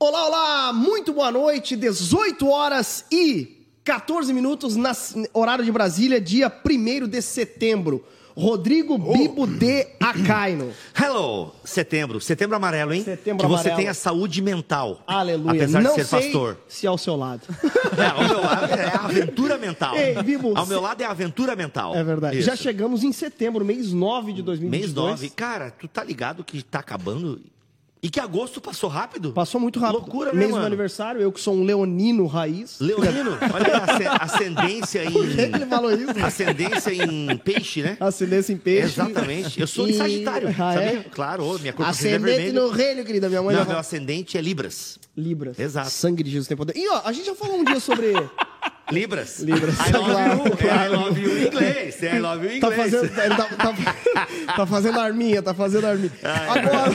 Olá, olá, muito boa noite, 18 horas e 14 minutos, na, horário de Brasília, dia 1 de setembro. Rodrigo Bibo de Acaino. Hello, setembro. Setembro amarelo, hein? Setembro que você amarelo. tenha saúde mental. Aleluia. Apesar Não de ser sei pastor. se ao seu lado. É, ao meu lado é a aventura mental. Ei, Bibo, Ao meu lado é a aventura mental. É verdade. Isso. Já chegamos em setembro, mês 9 de 2022. Mês 9. Cara, tu tá ligado que tá acabando? E que agosto passou rápido? Passou muito rápido. Loucura, né, mês do mano? aniversário, eu que sou um leonino raiz. Leonino, olha asce- ascendência Por que ele em... falou isso? Ascendência em peixe, né? Ascendência em peixe. Exatamente. Eu sou de E- Sagitário, Ah, é? sabia? Claro, ô, minha cor é Ascendente no reino, querida. Minha mãe Não, meu fala. ascendente é Libras. Libras. Exato. Sangue de Jesus tem poder. E ó, a gente já falou um dia sobre. Libras. Libras. I love Claro, you. claro. I love you em inglês. I love you em Tá inglês. fazendo, ele tá, tá- tá fazendo arminha, tá fazendo arminha. Agora,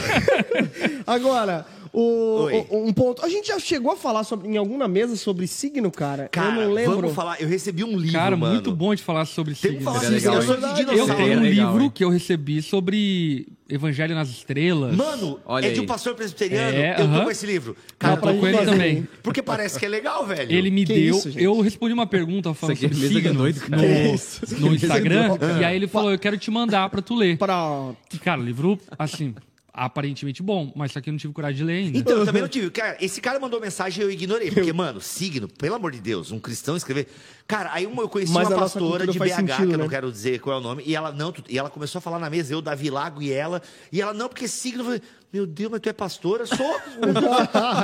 agora o, o- um ponto. A gente já chegou a falar sobre, em alguma mesa sobre signo, cara. Cara, eu não lembro. vamos falar. Eu recebi um livro, Cara, mano. muito bom de falar sobre Temos que signos. falar Seria sobre legal, de Eu dinossauro. tenho um legal, livro hein? que eu recebi sobre Evangelho nas Estrelas. Mano, Olha é de um aí. pastor presbiteriano. É, eu tô aham. com esse livro. Cara, pra tô com ele fazer. também. Porque parece que é legal, velho. Ele me Que deu. isso, eu respondi uma pergunta falando é sobre doido, cara. Que no, no Instagram. e aí ele falou: Eu quero te mandar pra tu ler. E, cara, o livro, assim, aparentemente bom, mas só que eu não tive coragem de ler ainda. Então, eu também não tive. Cara, esse cara mandou mensagem e eu ignorei. Porque, mano, signo, pelo amor de Deus, um cristão escrever. Cara, aí uma, eu conheci Mas uma pastora de BH, sentido, que eu né? não quero dizer qual é o nome, e ela não, e ela começou a falar na mesa, eu, Davi Lago e ela, e ela, não, porque signo, eu falei, meu Deus, mas tu é pastora? Sou.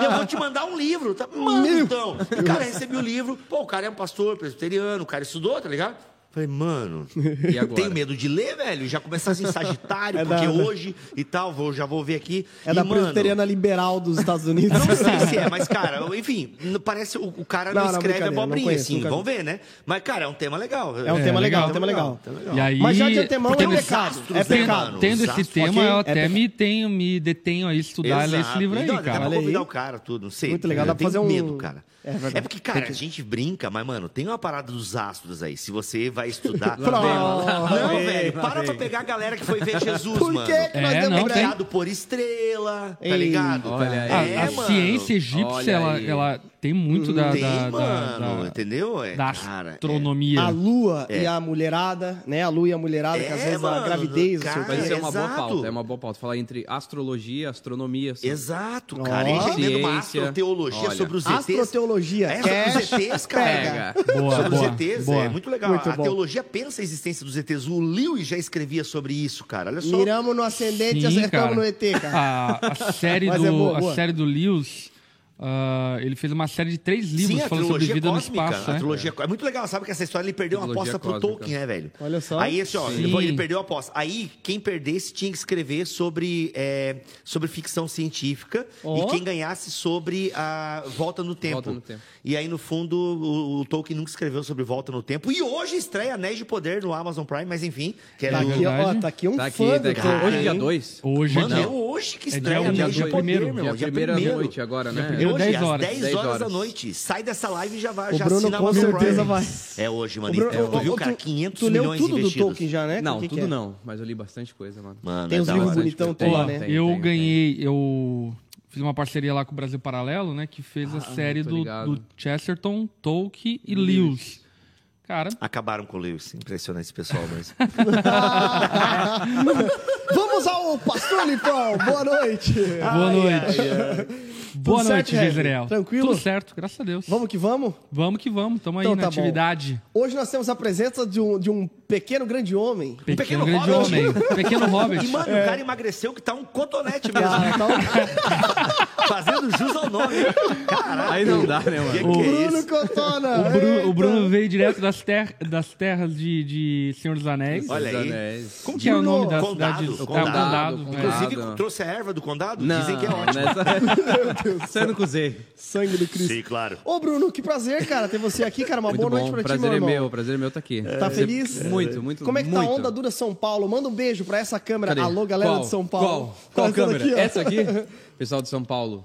eu vou te mandar um livro, tá? Manda então. E, cara, recebi o livro, pô, o cara é um pastor presbiteriano, o cara estudou, tá ligado? Falei, mano, E agora? tenho medo de ler, velho. Já começar assim, Sagitário, É porque da- hoje e tal, vou, já vou ver aqui. É E, da mano, presbiteriana liberal dos Estados Unidos. não sei se é, mas, cara, enfim, parece o, o cara Não, não, escreve não abobrinha, conheço, assim, vamos ver, né? Mas, cara, é um tema legal. É um tema legal, legal. um tema legal. legal. E aí, Mas já de antemão é um pecado. astros, É pecado. Tendo esse astros, tema, eu É até perfeito. me, tenho, me detenho a estudar e ler esse livro aí, cara. pra Olha aí. convidar o cara, tudo, não sei. Muito legal, eu dá pra tenho fazer um- medo, cara. É verdade. porque, cara, a gente brinca, mas, mano, tem uma parada dos astros aí. Se você vai estudar... Pronto. Não, vem, velho, lá para vem. pra pegar a galera que foi ver Jesus, Por mano. que, que nós É, não, que tem. Criado por estrela, tá Ei. ligado? Olha aí. A, É, a mano. ciência egípcia, Olha ela, aí. ela tem muito da, Tem, da, mano, da- entendeu? É, da cara, é. astronomia. A lua e a mulherada, né? A lua e a mulherada, que às É, vezes a mano, gravidez, não sei o cara. Mas isso é uma boa exato. pauta, é uma boa pauta. Falar entre astrologia, astronomia. assim. Exato, cara. Ele rendendo uma Ciência. astroteologia Olha. sobre os ETs. Astroteologia. É, sobre os Cash, ETs, cara. pega. Boa, sobre boa, os ETs, boa. é muito legal. Muito a bom. teologia pensa a existência dos ETs. O Lewis já escrevia sobre isso, cara. Olha só. Miramos no ascendente e acertamos cara. no ET, cara. A, a série do, é boa, boa. a série do Lewis, ah, ele fez uma série de três livros Sim, a falando sobre trilogia vida cósmica. no espaço. a né? trilogia é. muito legal, sabe que essa história ele perdeu uma aposta pro cósmica. Tolkien, né, velho? Olha só. Aí, assim, ó, ele, ele perdeu a aposta. Aí, quem perdesse tinha que escrever sobre, é, sobre ficção científica Ó. e quem ganhasse sobre a volta no tempo. Volta no Tempo. E aí, no fundo, o, o Tolkien nunca escreveu sobre volta no tempo. E hoje estreia Anéis de Poder no Amazon Prime, mas enfim, que é Tá aqui, ó, tá aqui um Tá aqui, fã tá do aqui. Tolkien, Hoje é dia hein? 2. Hoje Mano, é é hoje que estreia um, Anéis dia de Poder, primeiro, meu. Dia Dia primeira noite agora, né? Hoje, 10 às horas. 10 10 horas da horas. noite. Sai dessa live e já vai O já Bruno assina com certeza vai. É hoje, mano. Bruno, Então, tu viu, cara? tu- 500 tu leu milhões tudo do investidos. Tolkien já, né? Não, Que que tudo é? não, mas eu li bastante coisa, mano. Mano, Tem é os da livros bonitão Tem, tudo, Ó, né? tem. eu ganhei, eu fiz uma parceria lá com o Brasil Paralelo, né? Que fez a série do, do Chesterton, Tolkien e Lewis. Cara, Acabaram com o Lewis. Impressionante esse pessoal mesmo. Vamos ao Pastor Lipão. Boa noite. boa noite. Boa Tudo noite, certo? Gisrael. Tranquilo? Tudo certo, graças a Deus. Vamos que vamos? Vamos que vamos, tamo aí Então na tá bom. atividade. Hoje nós temos a presença de um, de um pequeno grande homem. Pequeno, pequeno grande hobbit. homem. Pequeno hobbit. E, mano, o cara emagreceu que tá um cotonete mesmo. Cara, tá um- Fazendo jus ao nome. Caralho. Aí não dá, né, Que mano? que é Bruno isso? Cotona. O Bruno, Eita. o Bruno veio direto das, ter- das terras de, de Senhor dos Anéis. Olha aí. Anéis. Como que é o Bruno, nome da Condado, cidade? Condado. É, o Condado. Condado. é. Inclusive, Condado. trouxe a erva do condado? Não, Dizem que é ótimo. Nessa... Você não cozei. Sangue do Cristo. Sim, claro. Ô, Bruno, que prazer, cara, ter você aqui, cara. Uma Muito boa bom, noite pra ti, prazer meu é irmão. meu, prazer é meu tá aqui. Tá feliz? Muito, muito, Como é que tá a onda dura São Paulo? Manda um beijo pra essa câmera. Cadê? Alô, galera Qual? de São Paulo. Qual? Qual Essa câmera? daqui, ó. Essa aqui? Pessoal de São Paulo.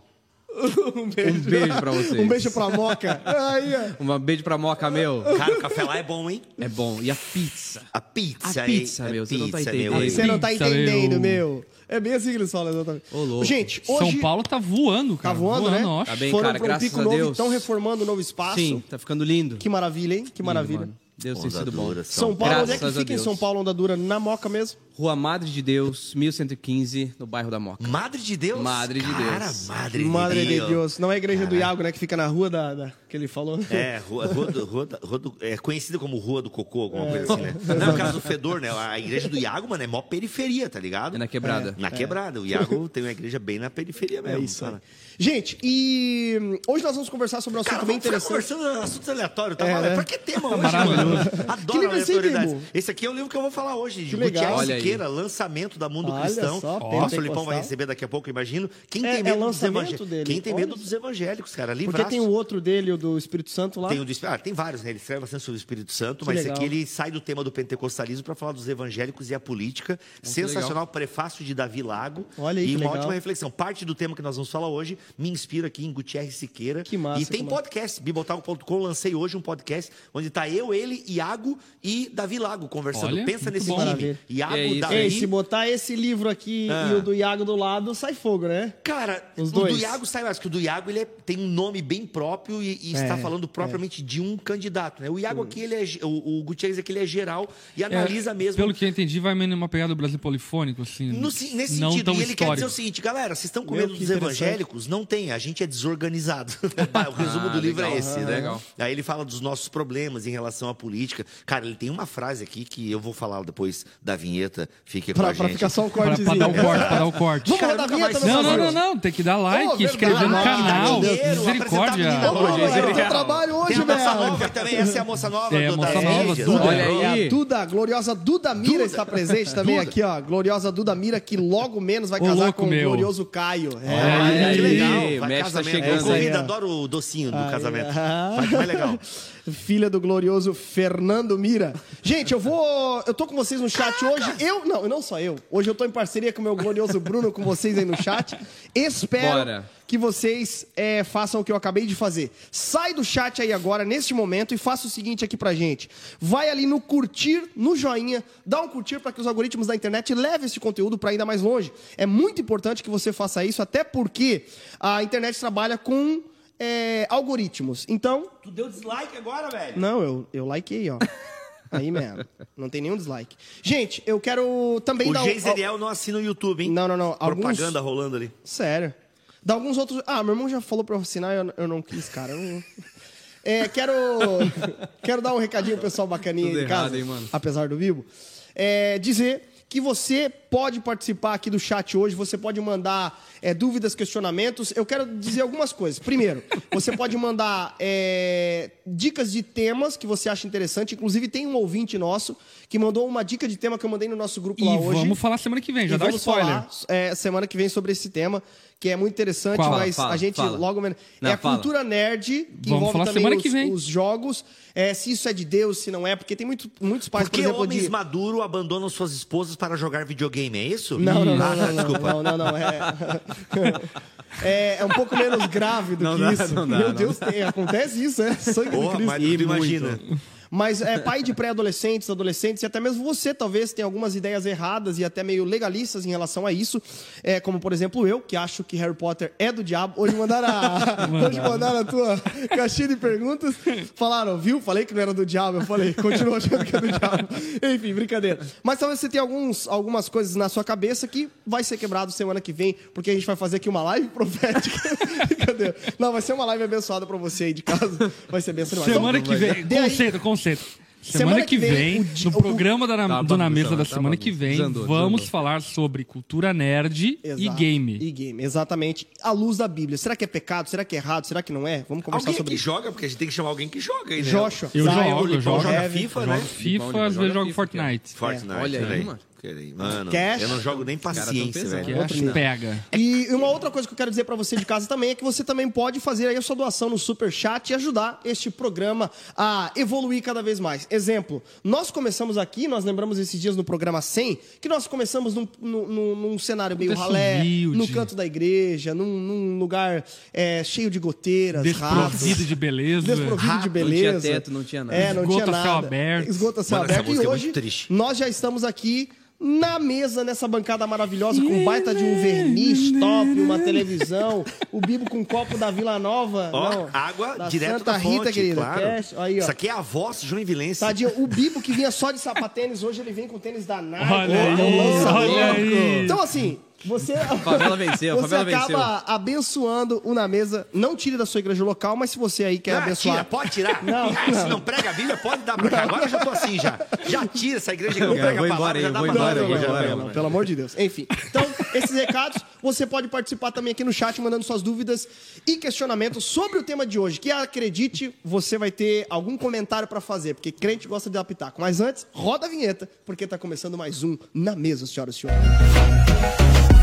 Um beijo. Um beijo pra vocês. Um beijo pra Moca. Aí, ó. Um beijo pra Moca, meu. Cara, o café lá é bom, hein? É bom. E a pizza? A pizza, A pizza, hein? meu, A você não tá pizza, entendendo. Você não tá entendendo, meu. meu. É bem assim que eles falam, exatamente. Ô, louco. Gente, hoje... São Paulo tá voando, Tá cara. voando, né? ó. Tá bem, Foram cara, pra um graças pico a novo, Deus. estão reformando um novo espaço. Sim, tá ficando lindo. Que maravilha, hein? Que maravilha. Lindo. Deus tem sido bom. São Paulo, onde é que fica em. São Paulo, Onda Dura? Na Moca mesmo? Rua Madre de Deus, 1115, no bairro da Moca. Madre de Deus? Madre de Cara, Deus. Madre, Madre de de Deus. Deus. Não é a igreja do Iago, né? Que fica na rua da, da- que ele falou. É, rua, rua do- rua da- rua do- é conhecida como Rua do Cocô, alguma coisa assim, né? Não é o caso do Fedor, né? A igreja do Iago, mano, é mó periferia, tá ligado? É na quebrada. Na quebrada. O Iago tem uma igreja bem na periferia É mesmo. isso aí. cara. Gente, e hum, hoje nós vamos conversar sobre um assunto Cara, bem interessante. conversando assuntos aleatórios, tá? É, né? Pra que tema hoje, mano? Que Adoro livro é esse aí, aleatoriedades. Esse aqui é o livro que eu vou falar hoje, de Que legal. Olha aí. Siqueira, lançamento da Mundo Olha Cristão. só, Ó, o Lipão vai receber daqui a pouco, imagino. Quem É- tem é medo dos lançamento evangélicos? Quem tem Olha. medo dos evangélicos, cara? Porque Livraço. tem o outro dele, o do Espírito Santo lá. Tem, o do, ah, tem vários, né? Ele escreve bastante sobre o Espírito Santo, Que mas esse legal. aqui ele sai do tema do pentecostalismo para falar dos evangélicos e a política. Sensacional prefácio de Davi Lago. Olha aí, E que uma legal. ótima reflexão. Parte do tema que nós vamos falar hoje me inspira aqui em Gutierrez Siqueira. Que massa, E tem massa. podcast, bibotalco.com. Lancei hoje um podcast onde tá eu, ele, Iago e Davi Lago conversando. Olha, Pensa muito nesse time. Iago, É isso. Davi. Ei, se botar esse livro aqui Ah. e o do Iago do lado, sai fogo, né? Cara, Os o dois. do Iago sai mais, que o do Iago ele é- tem um nome bem próprio e, e está É, falando propriamente de um candidato, né? O Iago aqui, ele é, o, o Gutierrez aqui, ele é geral e analisa mesmo. Pelo que eu entendi, vai meio numa pegada do Brasil polifônico, assim. No nesse não sentido, tão e ele quer histórico. dizer o seguinte, galera, vocês estão com medo dos evangélicos? Não tem, a gente é desorganizado. o resumo Ah, do livro é legal, esse, aham, né? legal. Aí ele fala dos nossos problemas em relação à política. Cara, ele tem uma frase aqui que eu vou falar depois da vinheta, fique com Pra, a pra gente. ficar só um Pra, cortezinho. pra dar o corte, pra dar o corte. Vamos rodar a vinheta, mais- Não, não, não, não. Tem que dar like, verdade, inscrever no like, canal. dinheiro, Misericórdia. Ô, trabalho hoje, Tem a moça velho. nova também, essa é a moça nova É, a moça nova. Duda. Olha E aí. a Duda, a gloriosa Duda Mira Duda. está presente também Duda. aqui, ó. Gloriosa Duda Mira, que logo menos vai casar com meu. o glorioso Caio. É. Que legal. Vai tá casamento. ó. adoro o docinho do casamento. Vai mais legal. Filha do glorioso Fernando Mira. Gente, eu vou. Eu tô com vocês no chat hoje. Eu. Não, não só eu. Hoje eu tô em parceria com o meu glorioso Bruno, com vocês aí no chat. Espero Bora. que vocês é, façam o que eu acabei de fazer. Sai do chat aí agora, neste momento, e faça o seguinte aqui pra gente. Vai ali no curtir, no joinha, dá um curtir para que os algoritmos da internet levem esse conteúdo para ainda mais longe. É muito importante que você faça isso, até porque a internet trabalha com é, algoritmos. Então, Tu deu dislike agora, velho? não, eu, eu likei, ó. Aí mesmo. Não tem nenhum dislike. Gente, eu quero também O dar um- Geiseriel não assina o YouTube, hein? Não, não, não. Alguns- Propaganda rolando ali. Sério. Dá alguns outros. Ah, meu irmão já falou pra eu assinar, eu, eu não quis, cara. eu não- É, quero. quero dar um recadinho pro pessoal bacaninha Tudo aí de casa. errado, hein, mano? Apesar do vivo. É, dizer que você pode participar aqui do chat hoje, você pode mandar é, dúvidas, questionamentos. Eu quero dizer algumas coisas. Primeiro, você pode mandar é, dicas de temas que você acha interessante. Inclusive, tem um ouvinte nosso que mandou uma dica de tema que eu mandei no nosso grupo E lá hoje. vamos falar semana que vem, já E dá vamos spoiler. falar é, semana que vem sobre esse tema, que é muito interessante, Qual? mas Fala, a gente fala. logo menos. Não, é a fala. cultura nerd, que Vamos envolve falar também os, que vem. os jogos, é, se isso é de Deus, se não é, porque tem muito, muitos pais, Por por que exemplo, homens de. maduros abandonam suas esposas para jogar videogame? É isso? Não, não, não, Ah, não, não, desculpa. não, não, não, é... é. é um pouco menos grave do Não que dá, isso. não dá, Meu não Deus, tem- acontece isso, é sangue do Porra, Cristo. mas tu imagina. Mas é pai de pré-adolescentes, adolescentes e até mesmo você talvez tenha algumas ideias erradas e até meio legalistas em relação a isso. É, como, por exemplo, eu, que acho que Harry Potter é do diabo. Hoje mandaram a, hoje mandaram a tua caixinha de perguntas. Falaram, viu? Falei que não era do diabo. Eu falei, continua achando que é do diabo. Enfim, brincadeira. Mas talvez você tenha alguns, algumas coisas na sua cabeça que vai ser quebrado semana que vem, porque a gente vai fazer aqui uma live profética. brincadeira. Não, vai ser uma live abençoada pra você aí de casa. Vai ser benção demais. Semana Então, que vem, aí- conceito, Semana, Semana que que vem, vem, o no o- programa da, Tá do Na Mesa bagunça, da tá semana que vem, Desandou, vamos desandou. falar sobre cultura nerd e Exato. game. E game, exatamente. À luz da Bíblia. Será que é pecado? Será que é errado? Será que não é? Vamos conversar Alguém sobre que isso. joga, porque a gente tem que chamar alguém que joga aí, né? Joshua. Eu jogo, eu jogo. joga. FIFA, Jogo né? FIFA, às vezes joga jogo Fortnite. Fortnite, Olha olha aí, aí. mano. Mano, Cash. eu não jogo nem paciência, velho. acho que pega. E uma outra coisa que eu quero dizer pra você de casa também é que você também pode fazer aí a sua doação no Super Chat e ajudar este programa a evoluir cada vez mais. Exemplo, nós começamos aqui, nós lembramos esses dias no programa 100, que nós começamos num, num- num- num cenário meio ralé, humilde. no canto da igreja, num, num lugar é, cheio de goteiras, Desprovido ratos. de beleza. Desprovido de Não tinha beleza. teto, não tinha nada. É, não Esgoto tinha a céu nada. aberto. Esgoto a céu Mano, aberto. E é hoje triste. nós já estamos aqui na mesa, nessa bancada maravilhosa, com baita de um verniz top, uma televisão, o Bibo com um copo da Vila Nova. Ó, não, água da direto Santa da Rita, fonte, querida. claro. Cash, aí, ó. Isso aqui é a voz joinvilense. Tadinho, o Bibo que vinha só de sapatênis, hoje ele vem com tênis da Nike. Olha é um aí, lançamento. olha aí. Então, assim, você... Favela venceu, Você favela acaba abençoando o Na Mesa. Não tire da sua igreja local, mas se você aí quer Ah, abençoar... tira, pode tirar. Não, Ah, Se não. não prega a Bíblia, pode dar pra cá. Agora eu já tô assim já. Já tira essa igreja que não Eu prega vou a embora palavra, já dá vou pra embora, dar eu vou embora. Não, pelo amor de Deus. Enfim, então, esses recados, você pode participar também aqui no chat, mandando suas dúvidas e questionamentos sobre o tema de hoje. Que acredite, você vai ter algum comentário pra fazer, porque crente gosta de dar pitaco. Mas antes, roda a vinheta, porque tá começando mais um Na Mesa, senhoras e senhores.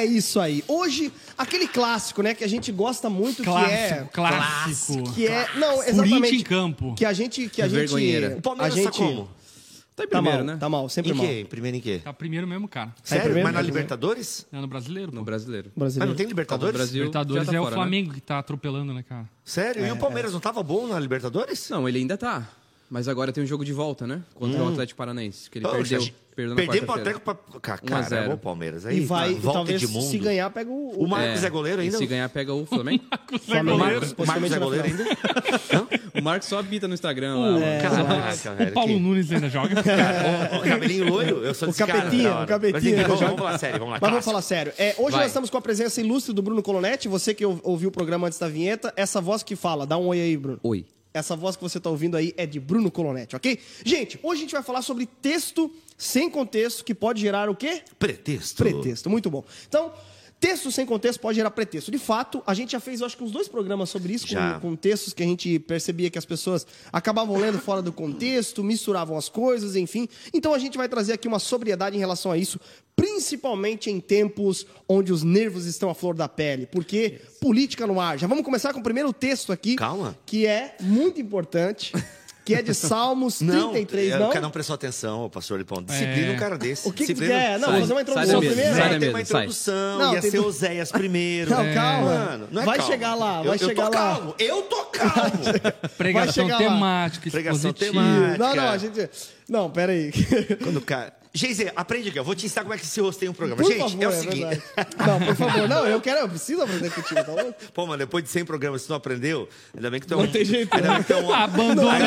É isso aí. Hoje, aquele clássico, né, que a gente gosta muito, Clássico, que é clássico. que é, não, Corinthians exatamente. em campo. Que a gente que a gente Vergonheira. O Palmeiras a tá gente como? Tá em Tá primeiro, mal, né? tá mal, sempre Em mal. quê? Primeiro em quê? Tá primeiro mesmo, cara. Sério? primeiro? Mas na Tá Libertadores? É no brasileiro. No pô. brasileiro. Mas Brasileiro. não tem Libertadores? Brasil. Libertadores já tá é o fora, né? Flamengo que tá atropelando, né, cara? Sério? e o Palmeiras não tava bom na Libertadores? Não, ele ainda tá. Mas agora tem um jogo de volta, né? Contra o Atlético Paranaense. Que ele Poxa, perdeu. Perdeu na Perdemos pro quarta-feira. Atlético pra... Ca- 1 a 0. Caramba, o Palmeiras. Aí, E vai, volta talvez de mundo. se ganhar, pega o, O Marcos é, goleiro E ainda? se ganhar, pega o Flamengo. Flamengo. Marcos, Possivelmente Marcos é na goleiro ainda? o Marcos só habita no Instagram lá. É, Caraca, velho. O Paulo que- Nunes ainda joga. O, o cabelinho loiro, eu sou O hora. o capetinha, Mas enfim, né, vamos, falar sério, vamos lá. Mas vamos falar sério. É, hoje Vai. nós estamos com a presença ilustre do Bruno Colonetti. Você que ou- ouviu o programa antes da vinheta, essa voz que fala, dá um oi aí, Bruno. Oi. Essa voz que você está ouvindo aí é de Bruno Colonetti, ok? Gente, hoje a gente vai falar sobre texto sem contexto que pode gerar o quê? Pretexto. Pretexto, muito bom. Então, texto sem contexto pode gerar pretexto. De fato, a gente já fez, eu acho que uns dois programas sobre isso, com, com textos que a gente percebia que as pessoas acabavam lendo fora do contexto, misturavam as coisas, enfim. Então, a gente vai trazer aqui uma sobriedade em relação a isso, principalmente em tempos onde os nervos estão à flor da pele, porque política no ar. Já vamos começar com o primeiro texto aqui, Calma. que é muito importante, que é de Salmos 33, é, não? O cara não prestou atenção, pastor Lipão. Disciplina É. um cara desse. O que que quer? Não, Sai. fazer uma Sai introdução primeiro? sai ter uma sai. introdução, Não, ia tem ser du- Oséias primeiro. Não, calma. Mano, não é Vai calma. chegar lá, Eu- vai eu, chegar tô lá. calmo, eu tô calmo. Pregação temática, Pregação temática. Não, não, a gente. Não, pera aí. Quando o cara... Geise, aprende aqui, eu vou te ensinar como é que se tem um programa. Por Gente, favor, é o é seguinte... verdade. Não, por favor. Não, eu quero, eu preciso aprender contigo, tá louco? Pô, mano, depois de 100 programas, se tu não aprendeu, ainda bem que tu é um... Não tem jeito, Ainda né? bem que tu é um... Abandona.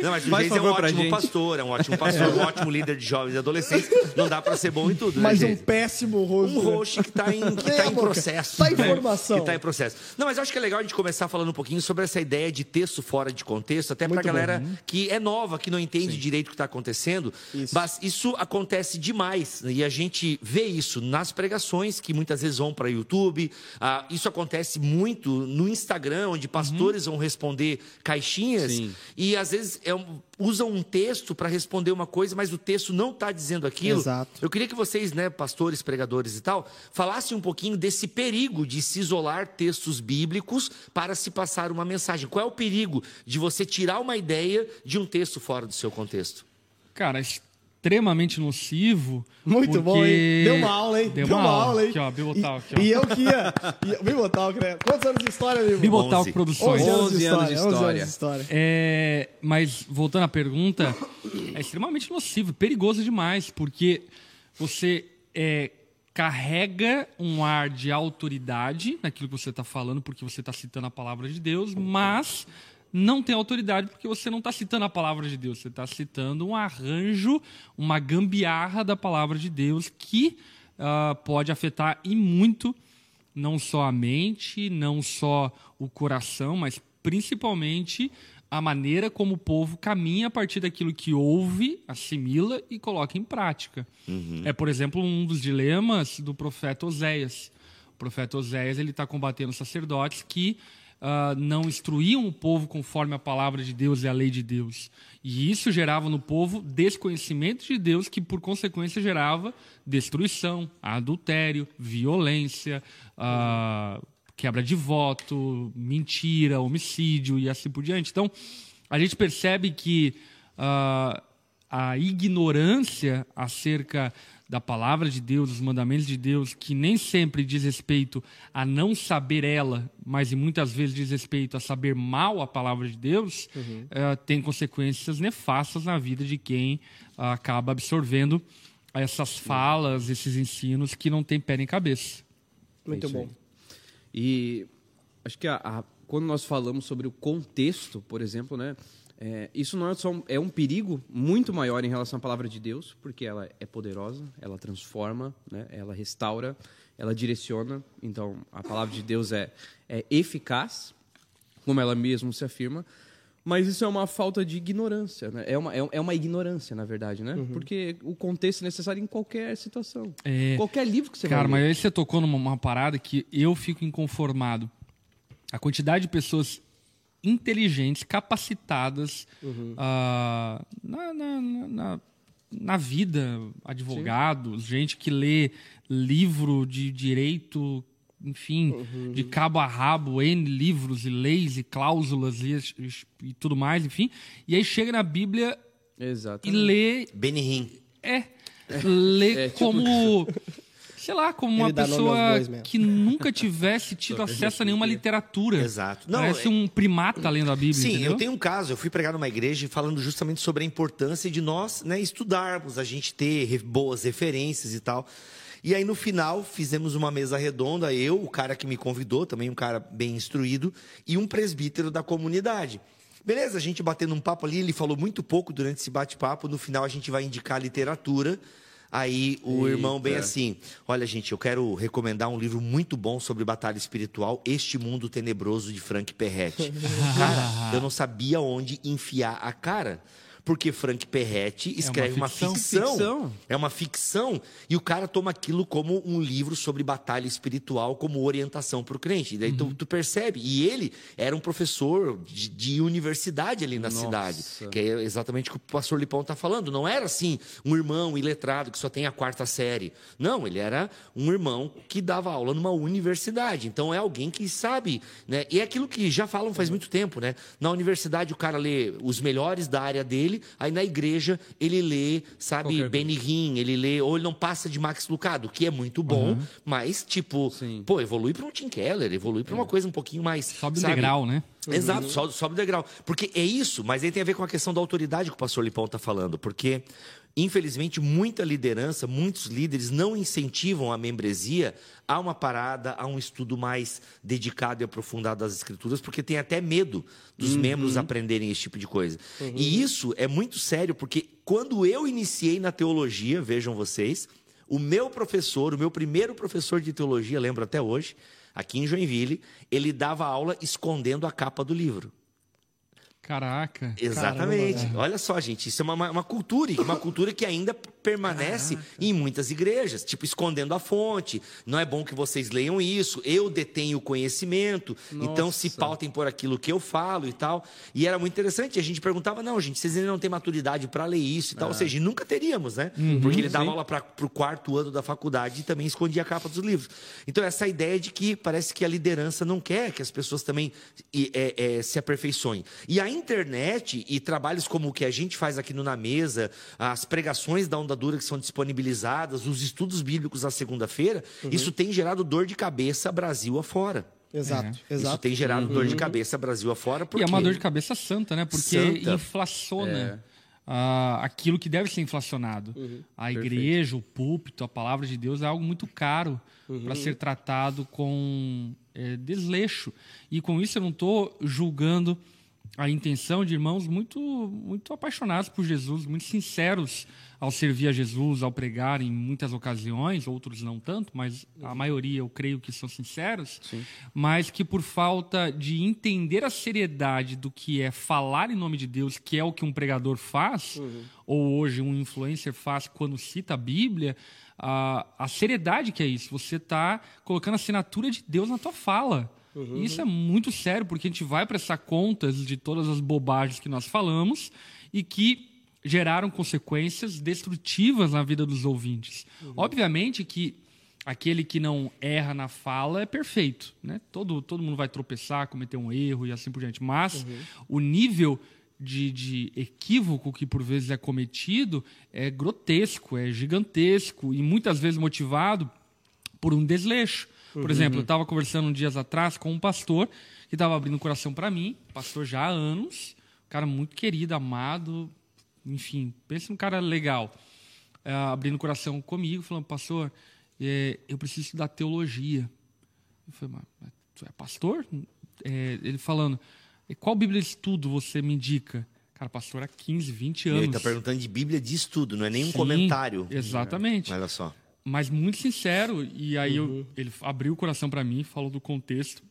Não, mas o Faz Geise é um pra ótimo gente. pastor, é um ótimo pastor, um ótimo líder de jovens e adolescentes. Não dá pra ser bom em tudo, Mas né, um Geise? péssimo rosto. Um host que tá em, que tá em processo. Tá em né? formação. Que tá em processo. Não, mas eu acho que é legal a gente começar falando um pouquinho sobre essa ideia de texto fora de contexto, até pra Muito galera bom. que é nova, que não entende direito o que tá acontecendo. Mas isso acontece demais. né? E a gente vê isso nas pregações, que muitas vezes vão para YouTube. Ah, isso acontece muito no Instagram, onde pastores vão responder caixinhas. Sim. E às vezes é um- usam um texto para responder uma coisa, mas o texto não está dizendo aquilo. Exato. Eu queria que vocês, né, pastores, pregadores e tal, falassem um pouquinho desse perigo de se isolar textos bíblicos para se passar uma mensagem. Qual é o perigo de você tirar uma ideia de um texto fora do seu contexto? Cara, extremamente nocivo. Muito porque- bom, hein? Deu uma aula, hein? Deu Deu uma aula, hein? Aqui, ó, Bibotal, aqui, ó. E, e eu que ia. ia Bibotal, né? Quantos anos de história, Bibo? Bibotal 11. Produções. 11 anos 11 de anos de história. 11 anos de história. história. É, mas voltando à pergunta, é extremamente nocivo, perigoso demais, porque você é, carrega um ar de autoridade naquilo que você está falando, porque você está citando a palavra de Deus, mas não tem autoridade porque você não está citando a palavra de Deus, você está citando um arranjo, uma gambiarra da palavra de Deus que ah, pode afetar e muito não só a mente, não só o coração, mas principalmente a maneira como o povo caminha a partir daquilo que ouve, assimila e coloca em prática. É, por exemplo, um dos dilemas do profeta Oséias. O profeta Oséias ele está combatendo sacerdotes que ah, não instruíam o povo conforme a palavra de Deus e a lei de Deus. E isso gerava no povo desconhecimento de Deus, que por consequência gerava destruição, adultério, violência, ah, quebra de voto, mentira, homicídio e assim por diante. Então, a gente percebe que ah, a ignorância acerca da palavra de Deus, dos mandamentos de Deus, que nem sempre diz respeito a não saber ela, mas e muitas vezes diz respeito a saber mal a palavra de Deus, eh, tem consequências nefastas na vida de quem ah, acaba absorvendo essas falas, esses ensinos que não tem pé nem cabeça. Muito isso bom. aí. E acho que a- a- quando nós falamos sobre o contexto, por exemplo, né? É, isso não é só um, é um perigo muito maior em relação à palavra de Deus, porque ela é poderosa, ela transforma, né? ela restaura, ela direciona. Então, a palavra de Deus é, é eficaz, como ela mesmo se afirma. Mas isso é uma falta de ignorância, né? É uma, é, é uma ignorância, na verdade, né? Porque o contexto é necessário em qualquer situação. É. Qualquer livro que você Cara, mas aí você tocou numa uma parada que eu fico inconformado. A quantidade de pessoas inteligentes, capacitadas ah, na, na, na- na- na vida, advogados, gente que lê livro de direito, enfim, de cabo a rabo, N livros e leis e cláusulas e, e tudo mais, enfim. E aí chega na Bíblia e Exatamente. lê Benihim. é. Lê É, tipo- como. Sei lá, como uma pessoa que nunca tivesse tido acesso a nenhuma literatura. Exato. Não, Parece é- um primata lendo a Bíblia. Sim, entendeu? eu tenho um caso. Eu fui pregar numa igreja falando justamente sobre a importância de nós né, estudarmos, a gente ter boas referências e tal. E aí, no final, fizemos uma mesa redonda, eu, o cara que me convidou, também um cara bem instruído, e um presbítero da comunidade. Beleza, a gente batendo um papo ali, ele falou muito pouco durante esse bate-papo. No final, a gente vai indicar literatura. Aí o irmão bem Eita. assim, olha gente, eu quero recomendar um livro muito bom sobre batalha espiritual, Este Mundo Tenebroso de Frank Perretti. cara, eu não sabia onde enfiar a cara. Porque Frank Perretti escreve uma ficção. ficção. Ficção. É uma ficção. E o cara toma aquilo como um livro sobre batalha espiritual, como orientação para o crente. E daí tu, tu percebe. E ele era um professor de, de universidade ali na Nossa. cidade. Que é exatamente o que o pastor Lipão está falando. Não era assim, um irmão iletrado que só tem a quarta série. Não, ele era um irmão que dava aula numa universidade. Então é alguém que sabe. Né? E é aquilo que já falam faz muito tempo. Né? Na universidade o cara lê os melhores da área dele, aí na igreja ele lê, sabe, Qualquer Benny Hinn, ele lê, ou ele não passa de Max Lucado, que é muito bom, mas tipo, Sim. pô, evolui para um Tim Keller, evolui para uma coisa um pouquinho mais. Sobe o sabe? degrau, né? Exato, sobe, sobe o degrau. Porque é isso, mas aí tem a ver com a questão da autoridade que o pastor Lipão está falando. Porque, infelizmente, muita liderança, muitos líderes não incentivam a membresia a uma parada, a um estudo mais dedicado e aprofundado das escrituras, porque tem até medo dos membros aprenderem esse tipo de coisa. E isso é muito sério, porque quando eu iniciei na teologia, vejam vocês, o meu professor, o meu primeiro professor de teologia, lembro até hoje, aqui em Joinville, ele dava aula escondendo a capa do livro. Caraca. Exatamente. Olha só, gente, isso é uma, uma cultura, uma cultura que ainda permanece em muitas igrejas, tipo escondendo a fonte. Não é bom que vocês leiam isso. Eu detenho o conhecimento, então se Nossa. pautem por aquilo que eu falo e tal. E era muito interessante. A gente perguntava: não, gente, vocês ainda não têm maturidade para ler isso e tal. Ou seja, nunca teríamos, né? Porque ele dava sim. aula para o quarto ano da faculdade e também escondia a capa dos livros. Então, essa ideia de que parece que a liderança não quer que as pessoas também é, é, se aperfeiçoem. E a internet e trabalhos como o que a gente faz aqui no Na Mesa, as pregações da Onda Dura que são disponibilizadas, os estudos bíblicos na segunda-feira, isso tem gerado dor de cabeça Brasil afora. Exato, Isso exato. tem gerado dor de cabeça Brasil afora. E Porque... é uma dor de cabeça santa, né? Porque Santa. inflaciona ah, aquilo que deve ser inflacionado. A igreja, o púlpito, a palavra de Deus é algo muito caro para ser tratado com eh, desleixo. E com isso eu não estou julgando a intenção de irmãos muito, muito apaixonados por Jesus, muito sinceros ao servir a Jesus, ao pregar em muitas ocasiões, outros não tanto, mas a maioria eu creio que são sinceros, mas que por falta de entender a seriedade do que é falar em nome de Deus, que é o que um pregador faz, ou hoje um influencer faz quando cita a Bíblia, a, a seriedade que é isso, você está colocando a assinatura de Deus na tua fala. E isso é muito sério, porque a gente vai prestar contas de todas as bobagens que nós falamos e que geraram consequências destrutivas na vida dos ouvintes. Obviamente que aquele que não erra na fala é perfeito, né? Todo, todo mundo vai tropeçar, cometer um erro e assim por diante. Mas o nível de, de equívoco que por vezes é cometido é grotesco, é gigantesco e muitas vezes motivado por um desleixo. Por exemplo, eu estava conversando dias atrás com um pastor que estava abrindo o coração para mim, pastor já há anos, um cara muito querido, amado, enfim, pensa num cara legal, é, abrindo o coração comigo, falando, pastor, é, eu preciso estudar teologia. Eu falei, mas tu é pastor? É, ele falando, "E qual Bíblia de estudo você me indica? Cara, pastor há 15, 20 anos. Ele tá perguntando de Bíblia de estudo, não é nenhum Sim, comentário. Exatamente. Olha só. Mas muito sincero. E aí eu- ele abriu o coração para mim, falou do contexto.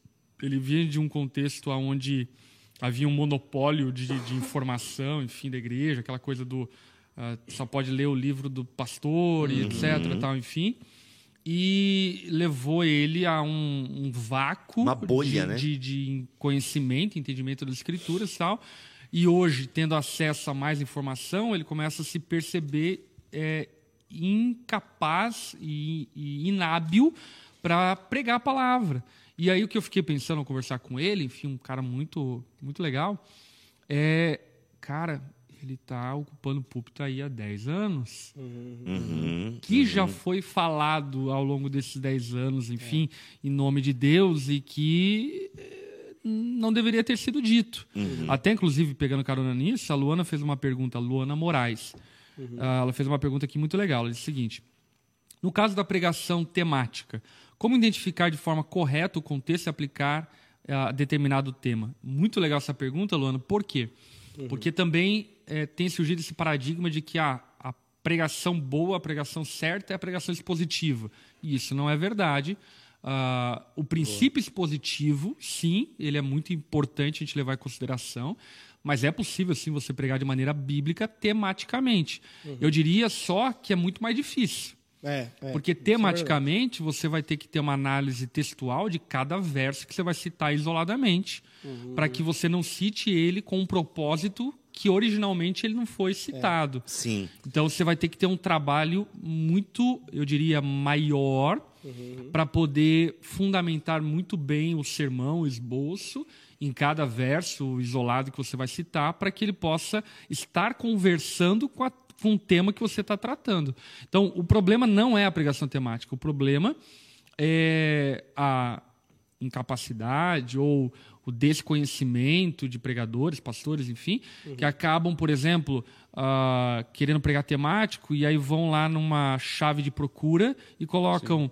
Ele vinha de um contexto onde havia um monopólio de, de informação, enfim, da igreja, aquela coisa do ah, só pode ler o livro do pastor e etc, tal, enfim. E levou ele a um, um vácuo Uma bolha, de, né? de, de conhecimento, entendimento das escrituras e tal. E hoje, tendo acesso a mais informação, ele começa a se perceber é, incapaz e, e inábil para pregar a palavra. E aí o que eu fiquei pensando ao conversar com ele, enfim, um cara muito, muito legal, é, cara, ele está ocupando o púlpito aí há 10 anos Uhum. que já foi falado ao longo desses 10 anos, enfim, em nome de Deus e que eh, não deveria ter sido dito. Até, inclusive, pegando carona nisso, a Luana fez uma pergunta, a Luana Moraes. Ah, ela fez uma pergunta aqui muito legal. Ela disse o seguinte: no caso da pregação temática, como identificar de forma correta o contexto e aplicar a determinado tema? Muito legal essa pergunta, Luana. Por quê? Porque também eh, tem surgido esse paradigma de que ah, a pregação boa, a pregação certa é a pregação expositiva. E isso não é verdade. Ah, o princípio expositivo, sim, ele é muito importante a gente levar em consideração, mas é possível, sim, você pregar de maneira bíblica tematicamente. Eu diria só que é muito mais difícil. É, é. Porque é tematicamente você vai ter que ter uma análise textual de cada verso que você vai citar isoladamente, para que você não cite ele com um propósito que originalmente ele não foi citado. Sim. Então você vai ter que ter um trabalho muito, eu diria, maior para poder fundamentar muito bem o sermão, o esboço em cada verso isolado que você vai citar, para que ele possa estar conversando com, a, com o tema que você está tratando. Então, o problema não é a pregação temática, o problema é a incapacidade ou o desconhecimento de pregadores, pastores, enfim, que acabam, por exemplo, ah, querendo pregar temático e aí vão lá numa chave de procura e colocam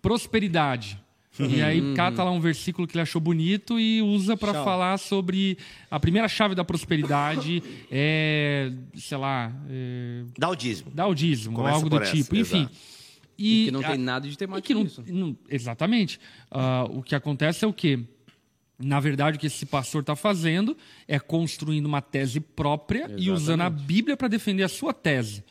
prosperidade. E aí cata lá um versículo que ele achou bonito e usa para falar sobre a primeira chave da prosperidade é, sei lá, é, Dá o dízimo. dar o dízimo, ou Começa algo do por essa, tipo. Enfim. exato. E que não a- tem nada de e temática que não- nisso. exatamente. Ah, o que acontece é o quê? Na verdade, o que esse pastor está fazendo é construindo uma tese própria e usando a Bíblia para defender a sua tese.